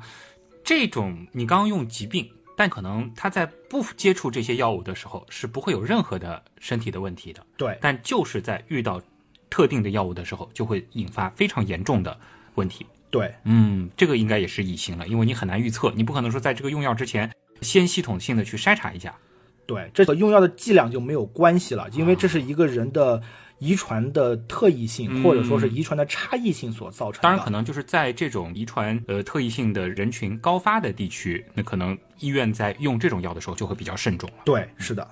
这种你刚刚用疾病。但可能他在不接触这些药物的时候是不会有任何的身体的问题的，对。但就是在遇到特定的药物的时候，就会引发非常严重的问题。对，嗯，这个应该也是乙型了，因为你很难预测，你不可能说在这个用药之前先系统性的去筛查一下。对，这和用药的剂量就没有关系了，因为这是一个人的。遗传的特异性，或者说是遗传的差异性所造成。当然，可能就是在这种遗传呃特异性的人群高发的地区，那可能医院在用这种药的时候就会比较慎重了。对，是的。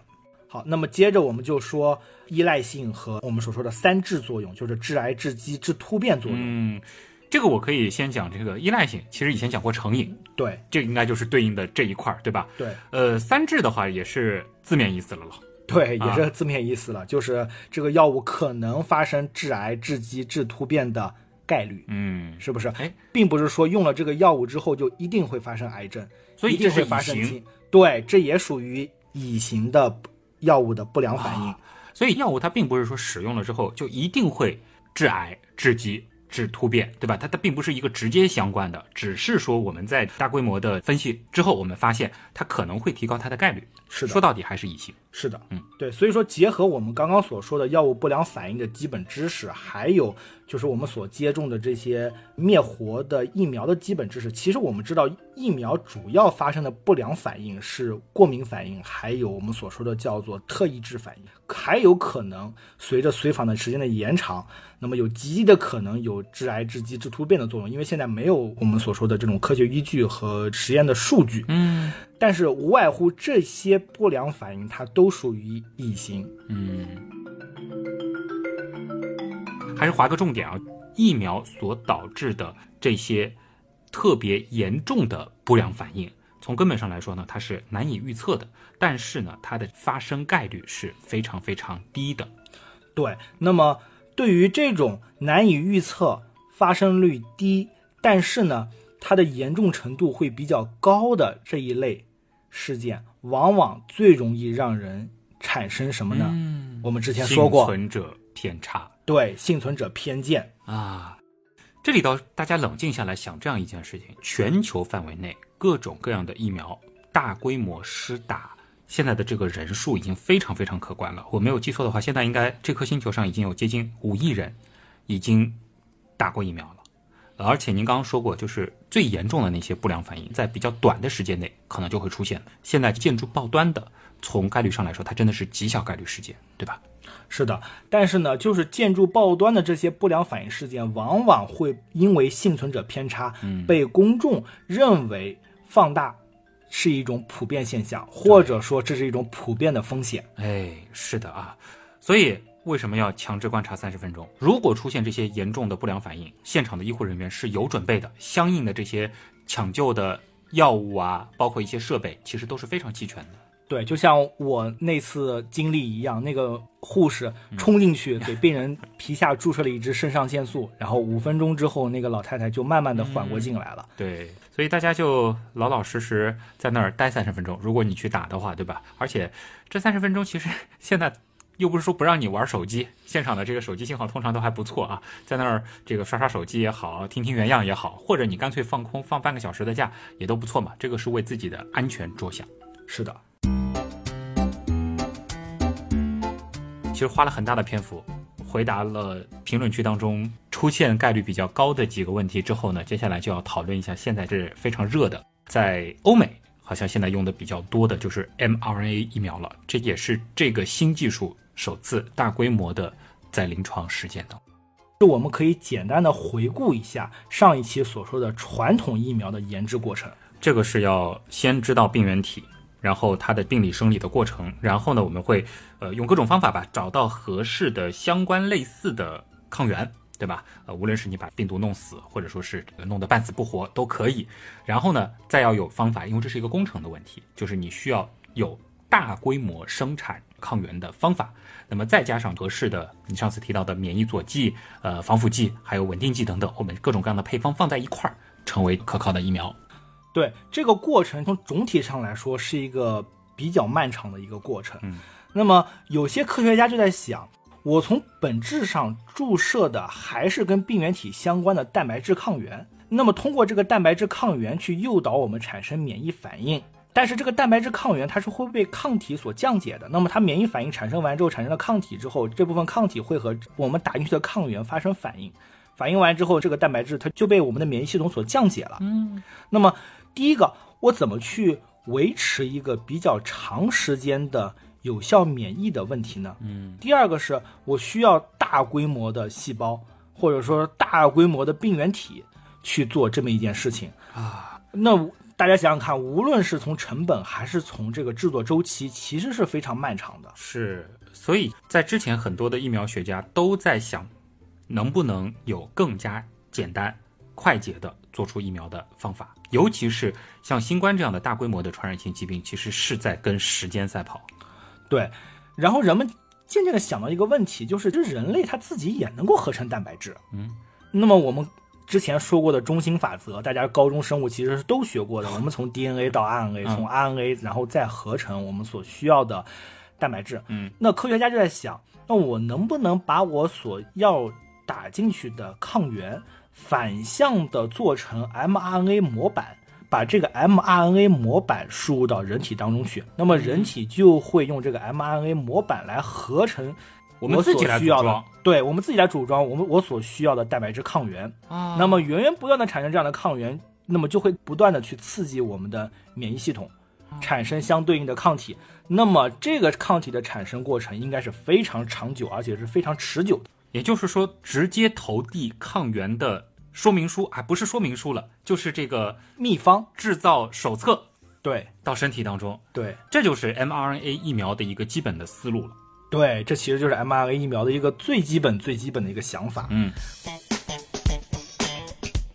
好，那么接着我们就说依赖性和我们所说的三致作用，就是致癌、致畸、致突变作用。嗯，这个我可以先讲这个依赖性。其实以前讲过成瘾，对，这应该就是对应的这一块儿，对吧？对。呃，三致的话也是字面意思了了。对，也是字面意思了，就是这个药物可能发生致癌、致畸、致突变的概率，嗯，是不是？哎，并不是说用了这个药物之后就一定会发生癌症，所以这是乙型。对，这也属于乙型的药物的不良反应。所以药物它并不是说使用了之后就一定会致癌、致畸。致突变，对吧？它它并不是一个直接相关的，只是说我们在大规模的分析之后，我们发现它可能会提高它的概率。是的，说到底还是乙型。是的，嗯，对。所以说，结合我们刚刚所说的药物不良反应的基本知识，还有就是我们所接种的这些灭活的疫苗的基本知识，其实我们知道，疫苗主要发生的不良反应是过敏反应，还有我们所说的叫做特异质反应，还有可能随着随访的时间的延长。那么有极低的可能有致癌、致畸、致突变的作用，因为现在没有我们所说的这种科学依据和实验的数据。嗯，但是无外乎这些不良反应，它都属于异型。嗯，还是划个重点啊，疫苗所导致的这些特别严重的不良反应，从根本上来说呢，它是难以预测的，但是呢，它的发生概率是非常非常低的。对，那么。对于这种难以预测、发生率低，但是呢，它的严重程度会比较高的这一类事件，往往最容易让人产生什么呢？嗯，我们之前说过，幸存者偏差。对，幸存者偏见啊。这里头大家冷静下来想这样一件事情：全球范围内各种各样的疫苗大规模施打。现在的这个人数已经非常非常可观了。我没有记错的话，现在应该这颗星球上已经有接近五亿人已经打过疫苗了。而且您刚刚说过，就是最严重的那些不良反应，在比较短的时间内可能就会出现。现在建筑报端的，从概率上来说，它真的是极小概率事件，对吧？是的。但是呢，就是建筑报端的这些不良反应事件，往往会因为幸存者偏差，被公众认为放大。是一种普遍现象，或者说这是一种普遍的风险。哎，是的啊，所以为什么要强制观察三十分钟？如果出现这些严重的不良反应，现场的医护人员是有准备的，相应的这些抢救的药物啊，包括一些设备，其实都是非常齐全的。对，就像我那次经历一样，那个护士冲进去给病人皮下注射了一支肾上腺素，然后五分钟之后，那个老太太就慢慢的缓过劲来了。对，所以大家就老老实实在那儿待三十分钟。如果你去打的话，对吧？而且这三十分钟其实 *laughs* 现在又不是说不让你玩手机，现场的这个手机信号通常都还不错啊，在那儿这个刷刷手机也好，听听原样也好，或者你干脆放空放半个小时的假也都不错嘛。这个是为自己的安全着想。是的。其实花了很大的篇幅，回答了评论区当中出现概率比较高的几个问题之后呢，接下来就要讨论一下现在是非常热的，在欧美好像现在用的比较多的就是 mRNA 疫苗了，这也是这个新技术首次大规模的在临床实践的。就我们可以简单的回顾一下上一期所说的传统疫苗的研制过程。这个是要先知道病原体，然后它的病理生理的过程，然后呢，我们会呃用各种方法吧，找到合适的相关类似的抗原，对吧？呃，无论是你把病毒弄死，或者说是弄得半死不活都可以。然后呢，再要有方法，因为这是一个工程的问题，就是你需要有大规模生产抗原的方法。那么再加上合适的，你上次提到的免疫佐剂、呃防腐剂，还有稳定剂等等，我们各种各样的配方放在一块儿，成为可靠的疫苗。对这个过程，从总体上来说是一个比较漫长的一个过程。嗯，那么有些科学家就在想，我从本质上注射的还是跟病原体相关的蛋白质抗原，那么通过这个蛋白质抗原去诱导我们产生免疫反应。但是这个蛋白质抗原它是会被抗体所降解的，那么它免疫反应产生完之后产生了抗体之后，这部分抗体会和我们打进去的抗原发生反应，反应完之后这个蛋白质它就被我们的免疫系统所降解了。嗯，那么第一个，我怎么去维持一个比较长时间的有效免疫的问题呢？嗯，第二个是我需要大规模的细胞或者说大规模的病原体去做这么一件事情啊，那。大家想想看，无论是从成本还是从这个制作周期，其实是非常漫长的。是，所以在之前很多的疫苗学家都在想，能不能有更加简单、快捷的做出疫苗的方法。尤其是像新冠这样的大规模的传染性疾病，其实是在跟时间赛跑。对，然后人们渐渐的想到一个问题，就是这人类他自己也能够合成蛋白质。嗯，那么我们。之前说过的中心法则，大家高中生物其实是都学过的。*laughs* 我们从 DNA 到 RNA，从 RNA 然后再合成我们所需要的蛋白质。嗯，那科学家就在想，那我能不能把我所要打进去的抗原反向的做成 mRNA 模板，把这个 mRNA 模板输入到人体当中去，那么人体就会用这个 mRNA 模板来合成。我们自己来组装，对我们自己来组装我们我所需要的蛋白质抗原啊。那么源源不断的产生这样的抗原，那么就会不断的去刺激我们的免疫系统，产生相对应的抗体。那么这个抗体的产生过程应该是非常长久，而且是非常持久的。也就是说，直接投递抗原的说明书啊，不是说明书了，就是这个秘方制造手册，对，到身体当中，对，这就是 mRNA 疫苗的一个基本的思路了。对，这其实就是 mRNA 疫苗的一个最基本、最基本的一个想法。嗯，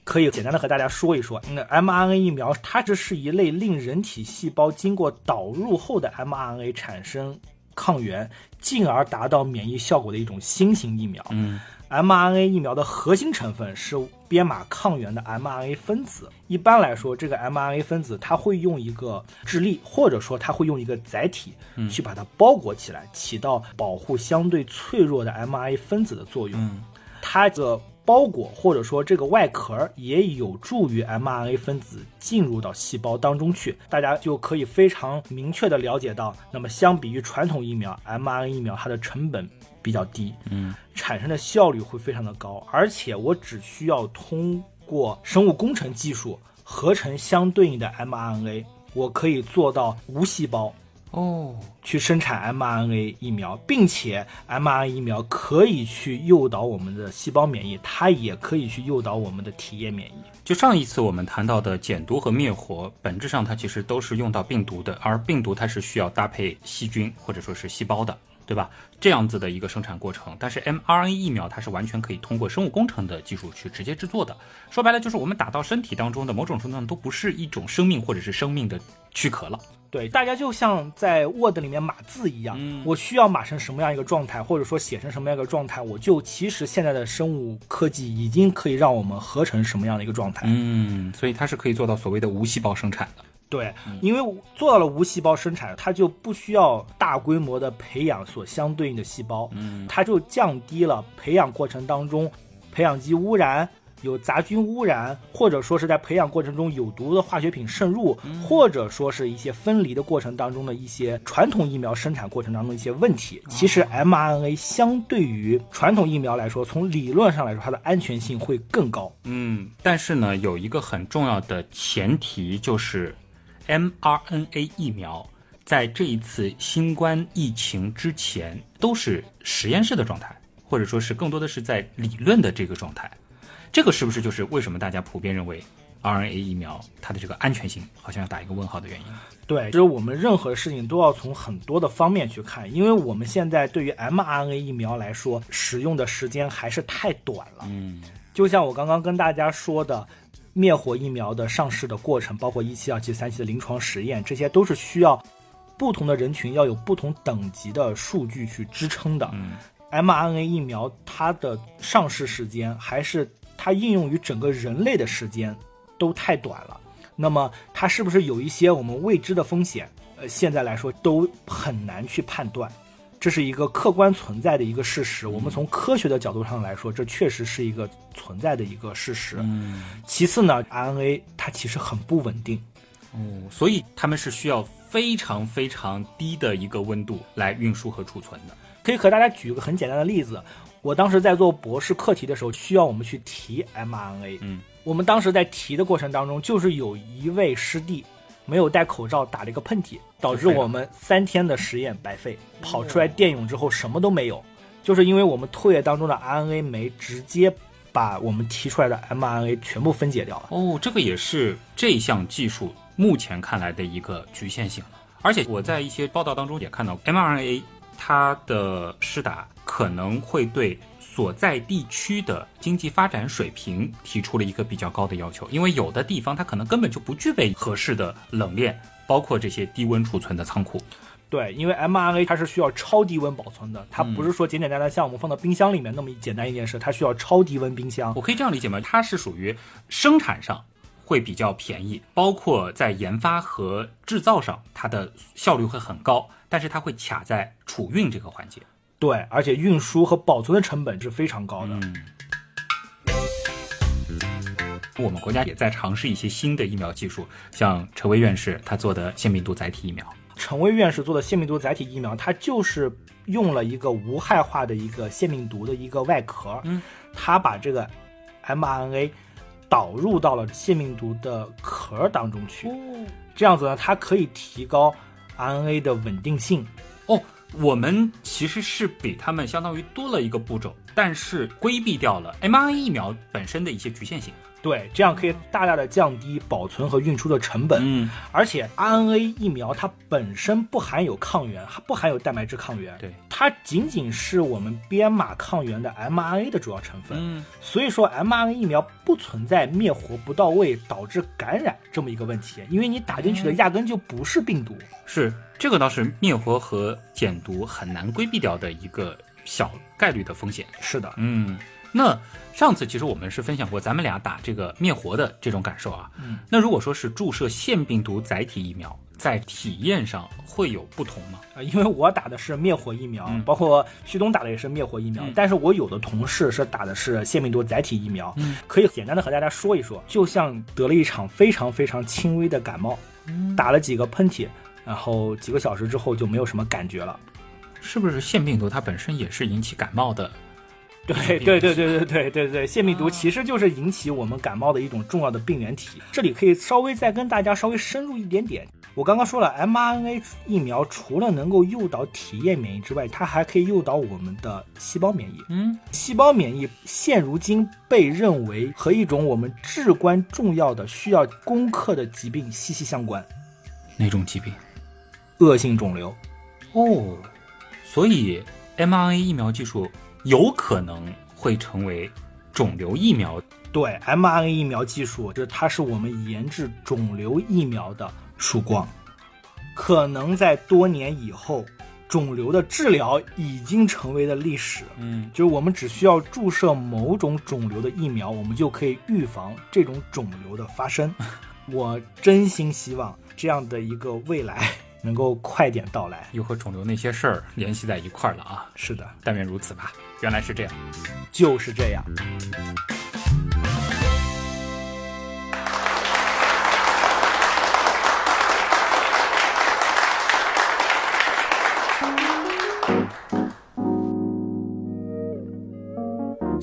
可以简单的和大家说一说，那 mRNA 疫苗它这是一类令人体细胞经过导入后的 mRNA 产生抗原，进而达到免疫效果的一种新型疫苗。嗯。mRNA 疫苗的核心成分是编码抗原的 mRNA 分子。一般来说，这个 mRNA 分子它会用一个质粒，或者说它会用一个载体，去把它包裹起来，起到保护相对脆弱的 mRNA 分子的作用。它的包裹或者说这个外壳也有助于 mRNA 分子进入到细胞当中去。大家就可以非常明确的了解到，那么相比于传统疫苗，mRNA 疫苗它的成本。比较低，嗯，产生的效率会非常的高，而且我只需要通过生物工程技术合成相对应的 mRNA，我可以做到无细胞哦，去生产 mRNA 疫苗，并且 mRNA 疫苗可以去诱导我们的细胞免疫，它也可以去诱导我们的体液免疫。就上一次我们谈到的减毒和灭活，本质上它其实都是用到病毒的，而病毒它是需要搭配细菌或者说是细胞的。对吧？这样子的一个生产过程，但是 mRNA 疫苗它是完全可以通过生物工程的技术去直接制作的。说白了，就是我们打到身体当中的某种程度上都不是一种生命或者是生命的躯壳了。对，大家就像在 Word 里面码字一样，我需要码成什么样一个状态，或者说写成什么样一个状态，我就其实现在的生物科技已经可以让我们合成什么样的一个状态。嗯，所以它是可以做到所谓的无细胞生产的。对，因为做到了无细胞生产，它就不需要大规模的培养所相对应的细胞，嗯，它就降低了培养过程当中培养基污染、有杂菌污染，或者说是在培养过程中有毒的化学品渗入，或者说是一些分离的过程当中的一些传统疫苗生产过程当中一些问题。其实 mRNA 相对于传统疫苗来说，从理论上来说，它的安全性会更高。嗯，但是呢，有一个很重要的前提就是。mRNA 疫苗在这一次新冠疫情之前都是实验室的状态，或者说是更多的是在理论的这个状态。这个是不是就是为什么大家普遍认为 RNA 疫苗它的这个安全性好像要打一个问号的原因？对，就是我们任何事情都要从很多的方面去看，因为我们现在对于 mRNA 疫苗来说，使用的时间还是太短了。嗯，就像我刚刚跟大家说的，灭活疫苗的上市的过程，包括一期、二期、三期的临床实验，这些都是需要不同的人群要有不同等级的数据去支撑的。嗯 mRNA 疫苗它的上市时间还是它应用于整个人类的时间都太短了。那么它是不是有一些我们未知的风险？呃，现在来说都很难去判断，这是一个客观存在的一个事实。我们从科学的角度上来说，这确实是一个存在的一个事实。嗯，其次呢，RNA 它其实很不稳定，哦，所以他们是需要非常非常低的一个温度来运输和储存的。可以和大家举一个很简单的例子。我当时在做博士课题的时候，需要我们去提 mRNA。嗯，我们当时在提的过程当中，就是有一位师弟没有戴口罩，打了一个喷嚏，导致我们三天的实验白费，跑出来电泳之后什么都没有，就是因为我们唾液当中的 RNA 酶直接把我们提出来的 mRNA 全部分解掉了。哦，这个也是这项技术目前看来的一个局限性。而且我在一些报道当中也看到，mRNA 它的施打可能会对所在地区的经济发展水平提出了一个比较高的要求，因为有的地方它可能根本就不具备合适的冷链，包括这些低温储存的仓库。对，因为 mRNA 它是需要超低温保存的，它不是说简简单单像我们放到冰箱里面那么简单一件事，它需要超低温冰箱。我可以这样理解吗？它是属于生产上会比较便宜，包括在研发和制造上，它的效率会很高，但是它会卡在储运这个环节。对，而且运输和保存的成本是非常高的。嗯，我们国家也在尝试一些新的疫苗技术，像陈薇院士他做的腺病毒载体疫苗。陈薇院士做的腺病毒载体疫苗，它就是用了一个无害化的一个腺病毒的一个外壳，嗯，它把这个 mRNA 导入到了腺病毒的壳当中去，这样子呢，它可以提高 RNA 的稳定性。哦，我们其实是比他们相当于多了一个步骤，但是规避掉了 mRNA 疫苗本身的一些局限性。对，这样可以大大的降低保存和运输的成本。嗯，而且 RNA 疫苗它本身不含有抗原，它不含有蛋白质抗原，对，它仅仅是我们编码抗原的 mRNA 的主要成分。嗯，所以说 mRNA 疫苗不存在灭活不到位导致感染这么一个问题，因为你打进去的压根就不是病毒。是这个倒是灭活和减毒很难规避掉的一个小概率的风险。是的，嗯，那上次其实我们是分享过咱们俩打这个灭活的这种感受啊。嗯，那如果说是注射腺病毒载体疫苗，在体验上会有不同吗？啊，因为我打的是灭活疫苗，嗯包括旭东打的也是灭活疫苗，嗯但是我有的同事是打的是腺病毒载体疫苗，嗯可以简单的和大家说一说，就像得了一场非常非常轻微的感冒，嗯打了几个喷嚏，然后几个小时之后就没有什么感觉了。是不是腺病毒它本身也是引起感冒的？对对对对对对对对，腺病毒其实就是引起我们感冒的一种重要的病原体。这里可以稍微再跟大家稍微深入一点点。我刚刚说了，mRNA 疫苗除了能够诱导体液免疫之外，它还可以诱导我们的细胞免疫。嗯，细胞免疫现如今被认为和一种我们至关重要的需要攻克的疾病息息相关哪种疾病？——恶性肿瘤。哦，所以 mRNA 疫苗技术有可能会成为肿瘤疫苗。对 mRNA 疫苗技术，就是它是我们研制肿瘤疫苗的曙光。可能在多年以后，肿瘤的治疗已经成为了历史。嗯，就是我们只需要注射某种肿瘤的疫苗，我们就可以预防这种肿瘤的发生。*laughs* 我真心希望这样的一个未来能够快点到来。又和肿瘤那些事儿联系在一块儿了啊！是的，但愿如此吧。原来是这样。就是这样。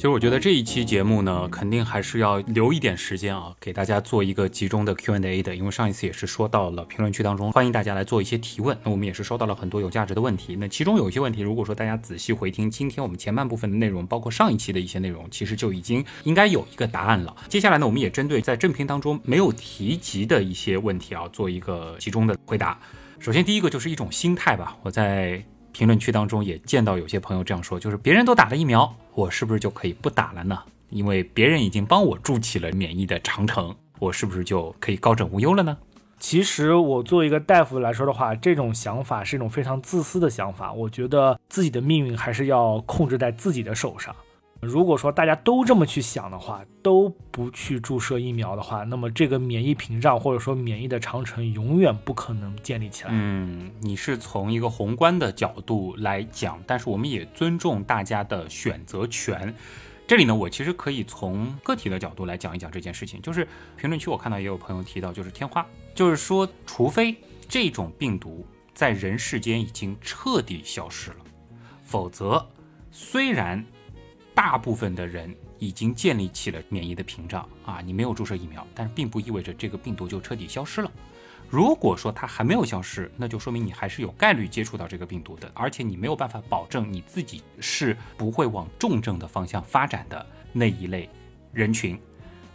其实我觉得这一期节目呢，肯定还是要留一点时间啊，给大家做一个集中的 Q&A 的，因为上一次也是说到了评论区当中，欢迎大家来做一些提问。那我们也是收到了很多有价值的问题，那其中有一些问题，如果说大家仔细回听今天我们前半部分的内容，包括上一期的一些内容，其实就已经应该有一个答案了。接下来呢，我们也针对在正片当中没有提及的一些问题啊，做一个集中的回答。首先第一个就是一种心态吧，我在。评论区当中也见到有些朋友这样说，就是别人都打了疫苗，我是不是就可以不打了呢？因为别人已经帮我筑起了免疫的长城，我是不是就可以高枕无忧了呢？其实我作为一个大夫来说的话，这种想法是一种非常自私的想法。我觉得自己的命运还是要控制在自己的手上。如果说大家都这么去想的话，都不去注射疫苗的话，那么这个免疫屏障或者说免疫的长城永远不可能建立起来。嗯，你是从一个宏观的角度来讲，但是我们也尊重大家的选择权。这里呢，我其实可以从个体的角度来讲一讲这件事情。就是评论区我看到也有朋友提到，就是天花，就是说，除非这种病毒在人世间已经彻底消失了，否则虽然。大部分的人已经建立起了免疫的屏障啊，你没有注射疫苗，但是并不意味着这个病毒就彻底消失了。如果说它还没有消失，那就说明你还是有概率接触到这个病毒的，而且你没有办法保证你自己是不会往重症的方向发展的那一类人群，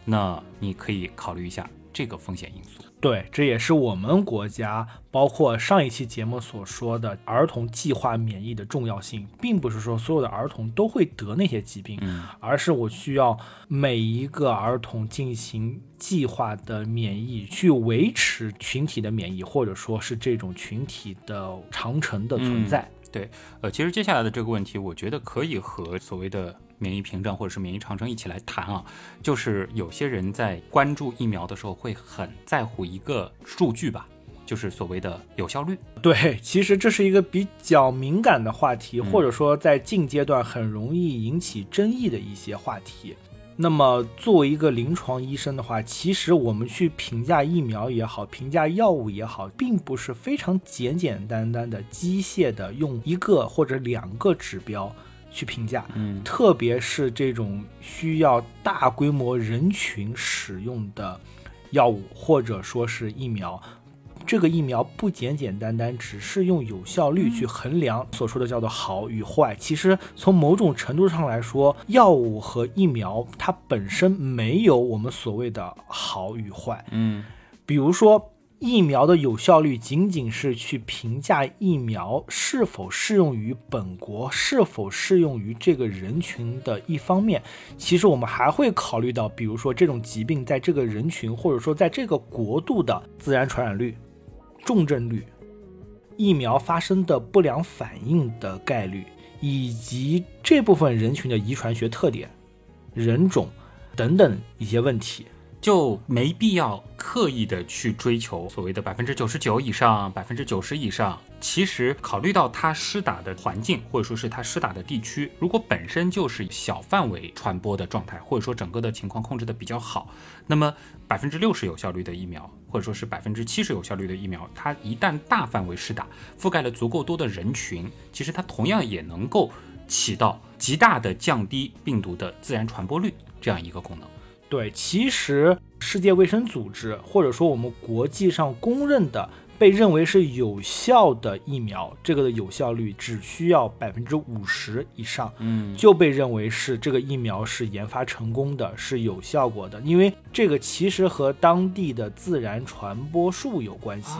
那你可以考虑一下这个风险因素。对，这也是我们国家包括上一期节目所说的儿童计划免疫的重要性，并不是说所有的儿童都会得那些疾病，而是我需要每一个儿童进行计划的免疫，去维持群体的免疫，或者说是这种群体的长城的存在。对，呃，其实接下来的这个问题，我觉得可以和所谓的。免疫屏障或者是免疫长城一起来谈啊，就是有些人在关注疫苗的时候会很在乎一个数据吧，就是所谓的有效率。对，其实这是一个比较敏感的话题，或者说在近阶段很容易引起争议的一些话题。那么作为一个临床医生的话，其实我们去评价疫苗也好，评价药物也好，并不是非常简简单单的机械的用一个或者两个指标。去评价，嗯，特别是这种需要大规模人群使用的药物或者说是疫苗，这个疫苗不简简单单只是用有效率去衡量，所说的叫做好与坏。其实从某种程度上来说，药物和疫苗它本身没有我们所谓的好与坏，嗯，比如说。疫苗的有效率仅仅是去评价疫苗是否适用于本国、是否适用于这个人群的一方面。其实我们还会考虑到，比如说这种疾病在这个人群或者说在这个国度的自然传染率、重症率、疫苗发生的不良反应的概率，以及这部分人群的遗传学特点、人种等等一些问题。就没必要刻意的去追求所谓的百分之九十九以上、百分之九十以上。其实考虑到它施打的环境，或者说是它施打的地区，如果本身就是小范围传播的状态，或者说整个的情况控制的比较好，那么百分之六十有效率的疫苗，或者说是百分之七十有效率的疫苗，它一旦大范围施打，覆盖了足够多的人群，其实它同样也能够起到极大的降低病毒的自然传播率这样一个功能。对，其实世界卫生组织或者说我们国际上公认的被认为是有效的疫苗，这个的有效率只需要百分之五十以上，嗯，就被认为是这个疫苗是研发成功的，是有效果的。因为这个其实和当地的自然传播数有关系。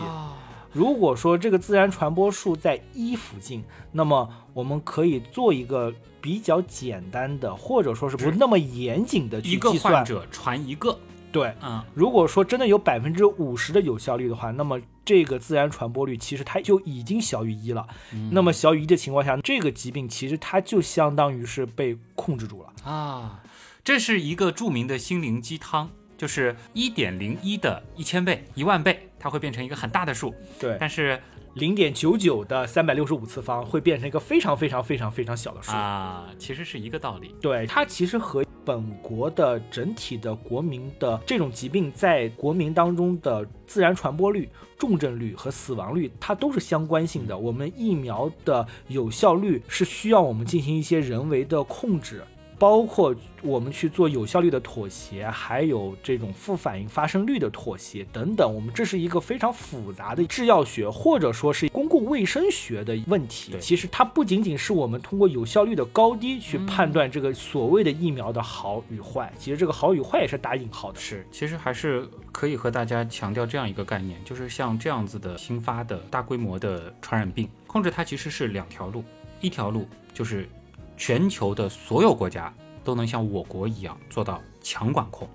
如果说这个自然传播数在一附近，那么我们可以做一个。比较简单的，或者说是不那么严谨的去计算，一个患者传一个。对，嗯，如果说真的有百分之五十的有效率的话，那么这个自然传播率其实它就已经小于一了。那么小于一的情况下，这个疾病其实它就相当于是被控制住了啊。这是一个著名的心灵鸡汤，就是一点零一的一千倍、一万倍，它会变成一个很大的数。对，但是。零点九九的三百六十五次方会变成一个非常非常非常非常小的数啊，其实是一个道理。对，它其实和本国的整体的国民的这种疾病在国民当中的自然传播率、重症率和死亡率，它都是相关性的。我们疫苗的有效率是需要我们进行一些人为的控制。包括我们去做有效率的妥协，还有这种副反应发生率的妥协等等。我们这是一个非常复杂的制药学或者说是公共卫生学的问题。其实它不仅仅是我们通过有效率的高低去判断这个所谓的疫苗的好与坏。其实这个好与坏也是打引号的。是，其实还是可以和大家强调这样一个概念，就是像这样子的新发的大规模的传染病，控制它其实是两条路，一条路就是。全球的所有国家都能像我国一样做到强管控，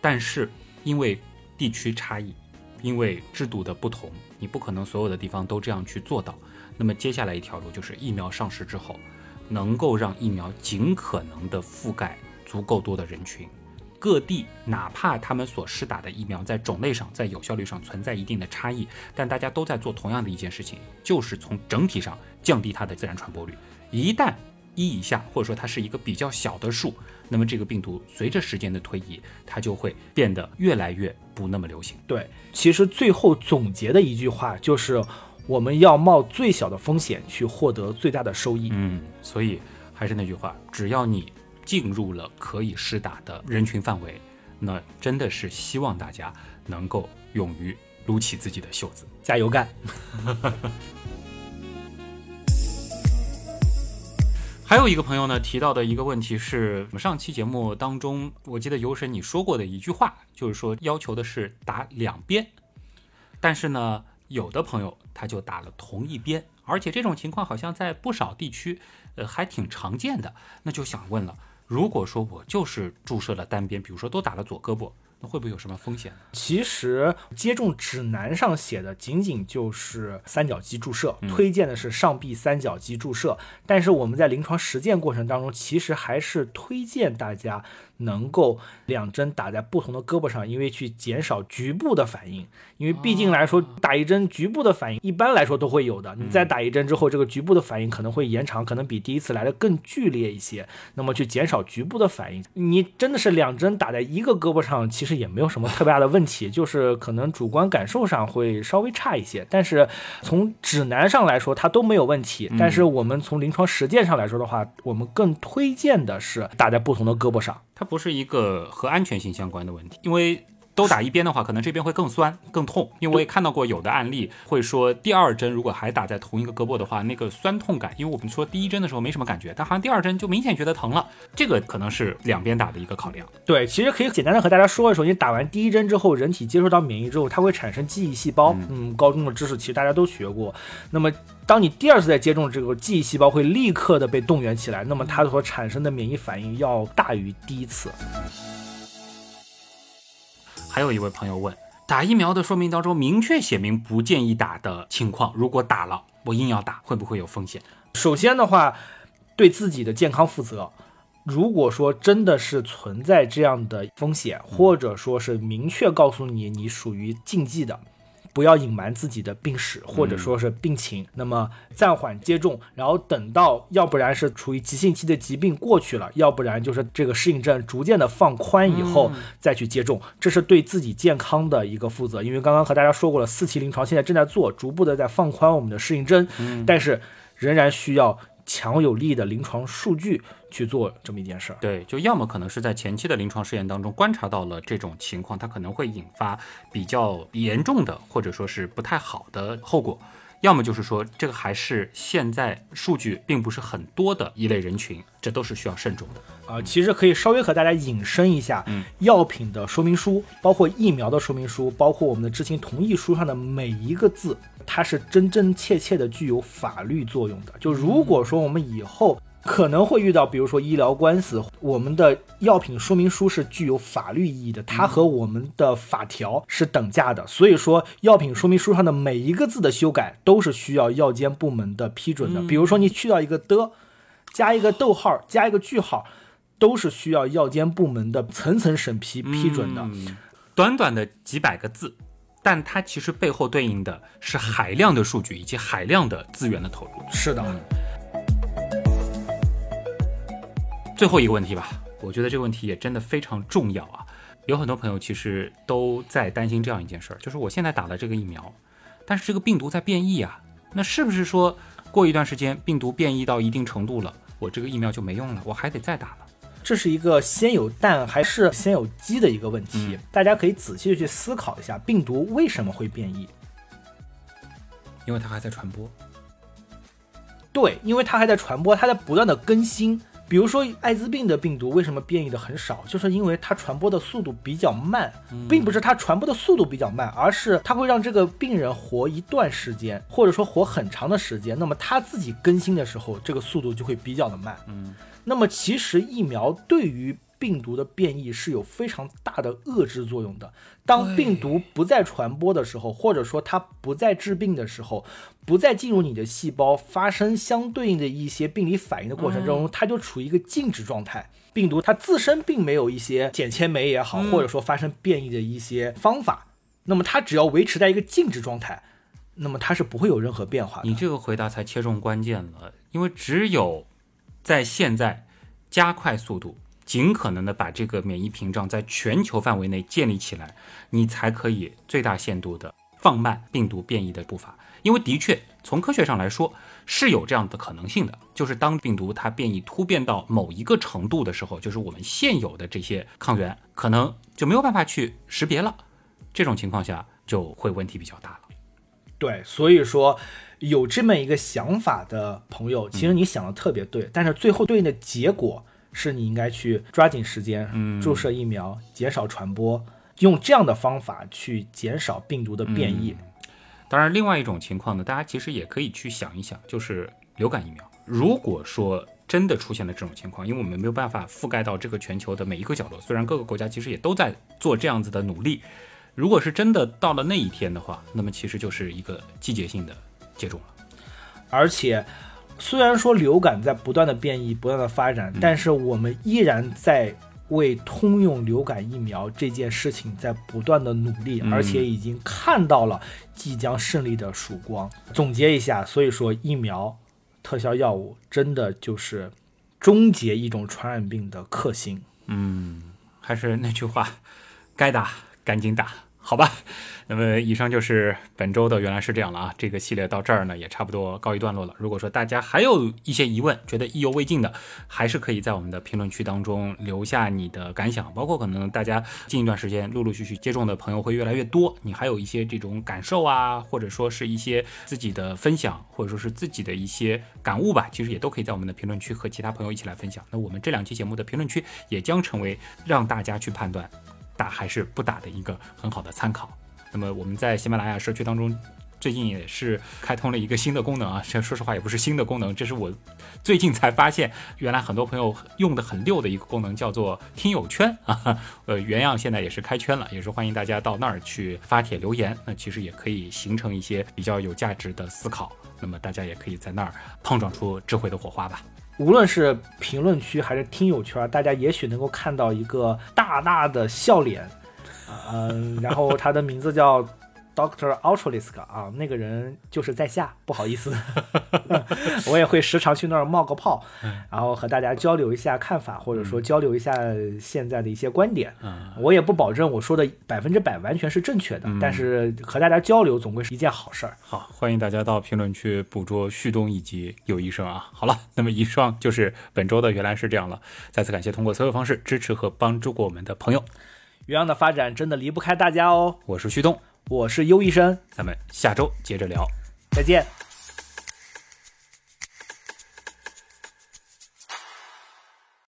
但是因为地区差异，因为制度的不同，你不可能所有的地方都这样去做到。那么接下来一条路就是疫苗上市之后，能够让疫苗尽可能的覆盖足够多的人群，各地哪怕他们所施打的疫苗在种类上、在有效率上存在一定的差异，但大家都在做同样的一件事情，就是从整体上降低它的自然传播率。一旦一以下，或者说它是一个比较小的数，那么这个病毒随着时间的推移，它就会变得越来越不那么流行。对，其实最后总结的一句话就是，我们要冒最小的风险去获得最大的收益。嗯，所以还是那句话，只要你进入了可以施打的人群范围，那真的是希望大家能够勇于撸起自己的袖子，加油干。*laughs* 还有一个朋友呢提到的一个问题是，我们上期节目当中，我记得游神你说过的一句话，就是说要求的是打两边，但是呢，有的朋友他就打了同一边，而且这种情况好像在不少地区，呃，还挺常见的。那就想问了，如果说我就是注射了单边，比如说都打了左胳膊。那会不会有什么风险呢？其实接种指南上写的仅仅就是三角肌注射，推荐的是上臂三角肌注射。但是我们在临床实践过程当中，其实还是推荐大家。能够两针打在不同的胳膊上，因为去减少局部的反应。因为毕竟来说，打一针局部的反应一般来说都会有的。你再打一针之后，这个局部的反应可能会延长，可能比第一次来的更剧烈一些。那么去减少局部的反应，你真的是两针打在一个胳膊上，其实也没有什么特别大的问题，就是可能主观感受上会稍微差一些。但是从指南上来说，它都没有问题。但是我们从临床实践上来说的话，我们更推荐的是打在不同的胳膊上。它不是一个和安全性相关的问题，因为。都打一边的话，可能这边会更酸、更痛。因为我也看到过有的案例会说，第二针如果还打在同一个胳膊的话，那个酸痛感，因为我们说第一针的时候没什么感觉，但好像第二针就明显觉得疼了。这个可能是两边打的一个考量。对，其实可以简单的和大家说一说，你打完第一针之后，人体接收到免疫之后，它会产生记忆细胞。嗯，高中的知识其实大家都学过。那么，当你第二次再接种，这个记忆细胞会立刻的被动员起来，那么它所产生的免疫反应要大于第一次。还有一位朋友问，打疫苗的说明当中明确写明不建议打的情况，如果打了我硬要打，会不会有风险？首先的话，对自己的健康负责。如果说真的是存在这样的风险，或者说是明确告诉你你属于禁忌的。不要隐瞒自己的病史或者说是病情，那么暂缓接种，然后等到要不然是处于急性期的疾病过去了，要不然就是这个适应症逐渐的放宽以后再去接种，这是对自己健康的一个负责。因为刚刚和大家说过了，四期临床现在正在做，逐步的在放宽我们的适应症，但是仍然需要。强有力的临床数据去做这么一件事儿，对，就要么可能是在前期的临床试验当中观察到了这种情况，它可能会引发比较严重的或者说是不太好的后果。要么就是说，这个还是现在数据并不是很多的一类人群，这都是需要慎重的。啊，其实可以稍微和大家引申一下，嗯，药品的说明书，包括疫苗的说明书，包括我们的知情同意书上的每一个字，它是真真切切的具有法律作用的。就如果说我们以后。可能会遇到，比如说医疗官司，我们的药品说明书是具有法律意义的，它和我们的法条是等价的。所以说，药品说明书上的每一个字的修改都是需要药监部门的批准的。比如说你去掉一个的，加一个逗号，加一个句号，都是需要药监部门的层层审批批准的。短短的几百个字，但它其实背后对应的是海量的数据以及海量的资源的投入。是的。最后一个问题吧，我觉得这个问题也真的非常重要啊！有很多朋友其实都在担心这样一件事儿，就是我现在打了这个疫苗，但是这个病毒在变异啊，那是不是说过一段时间病毒变异到一定程度了，我这个疫苗就没用了，我还得再打呢？这是一个先有蛋还是先有鸡的一个问题，大家可以仔细的去思考一下，病毒为什么会变异？因为它还在传播。对，因为它还在传播，它在不断的更新。比如说艾滋病的病毒为什么变异的很少，就是因为它传播的速度比较慢，并不是它传播的速度比较慢，而是它会让这个病人活一段时间，或者说活很长的时间。那么它自己更新的时候，这个速度就会比较的慢。嗯，那么其实疫苗对于病毒的变异是有非常大的遏制作用的。当病毒不再传播的时候，或者说它不再治病的时候，不再进入你的细胞发生相对应的一些病理反应的过程中，它就处于一个静止状态。病毒它自身并没有一些剪切酶也好，或者说发生变异的一些方法，那么它只要维持在一个静止状态，那么它是不会有任何变化的。你这个回答才切中关键了，因为只有在现在加快速度。尽可能的把这个免疫屏障在全球范围内建立起来，你才可以最大限度的放慢病毒变异的步伐。因为的确，从科学上来说是有这样的可能性的，就是当病毒它变异突变到某一个程度的时候，就是我们现有的这些抗原可能就没有办法去识别了，这种情况下就会问题比较大了。对，所以说有这么一个想法的朋友，其实你想的特别对，但是最后对应的结果。是你应该去抓紧时间，注射疫苗，减少传播，用这样的方法去减少病毒的变异。当然，另外一种情况呢，大家其实也可以去想一想，就是流感疫苗。如果说真的出现了这种情况，因为我们没有办法覆盖到这个全球的每一个角落，虽然各个国家其实也都在做这样子的努力，如果是真的到了那一天的话，那么其实就是一个季节性的接种了，而且。虽然说流感在不断的变异、不断的发展，但是我们依然在为通用流感疫苗这件事情在不断的努力，而且已经看到了即将胜利的曙光。总结一下，所以说疫苗、特效药物真的就是终结一种传染病的克星。嗯，还是那句话，该打赶紧打，好吧。那么以上就是本周的原来是这样了啊，这个系列到这儿呢也差不多告一段落了。如果说大家还有一些疑问，觉得意犹未尽的，还是可以在我们的评论区当中留下你的感想，包括可能大家近一段时间陆陆续续接种的朋友会越来越多，你还有一些这种感受啊，或者说是一些自己的分享，或者说是自己的一些感悟吧，其实也都可以在我们的评论区和其他朋友一起来分享。那我们这两期节目的评论区也将成为让大家去判断打还是不打的一个很好的参考。那么我们在喜马拉雅社区当中，最近也是开通了一个新的功能啊。这说实话也不是新的功能，这是我最近才发现，原来很多朋友用的很溜的一个功能，叫做听友圈啊。呃，原样现在也是开圈了，也是欢迎大家到那儿去发帖留言。那其实也可以形成一些比较有价值的思考。那么大家也可以在那儿碰撞出智慧的火花吧。无论是评论区还是听友圈，大家也许能够看到一个大大的笑脸。嗯，然后他的名字叫 Doctor Ultralisk 啊，那个人就是在下，不好意思，*laughs* 我也会时常去那儿冒个泡，然后和大家交流一下看法，或者说交流一下现在的一些观点。我也不保证我说的百分之百完全是正确的，但是和大家交流总归是一件好事儿。好，欢迎大家到评论区捕捉旭东以及有医生啊。好了，那么以上就是本周的原来是这样了。再次感谢通过所有方式支持和帮助过我们的朋友。原样的发展真的离不开大家哦。我是旭东，我是优医生，咱们下周接着聊，再见。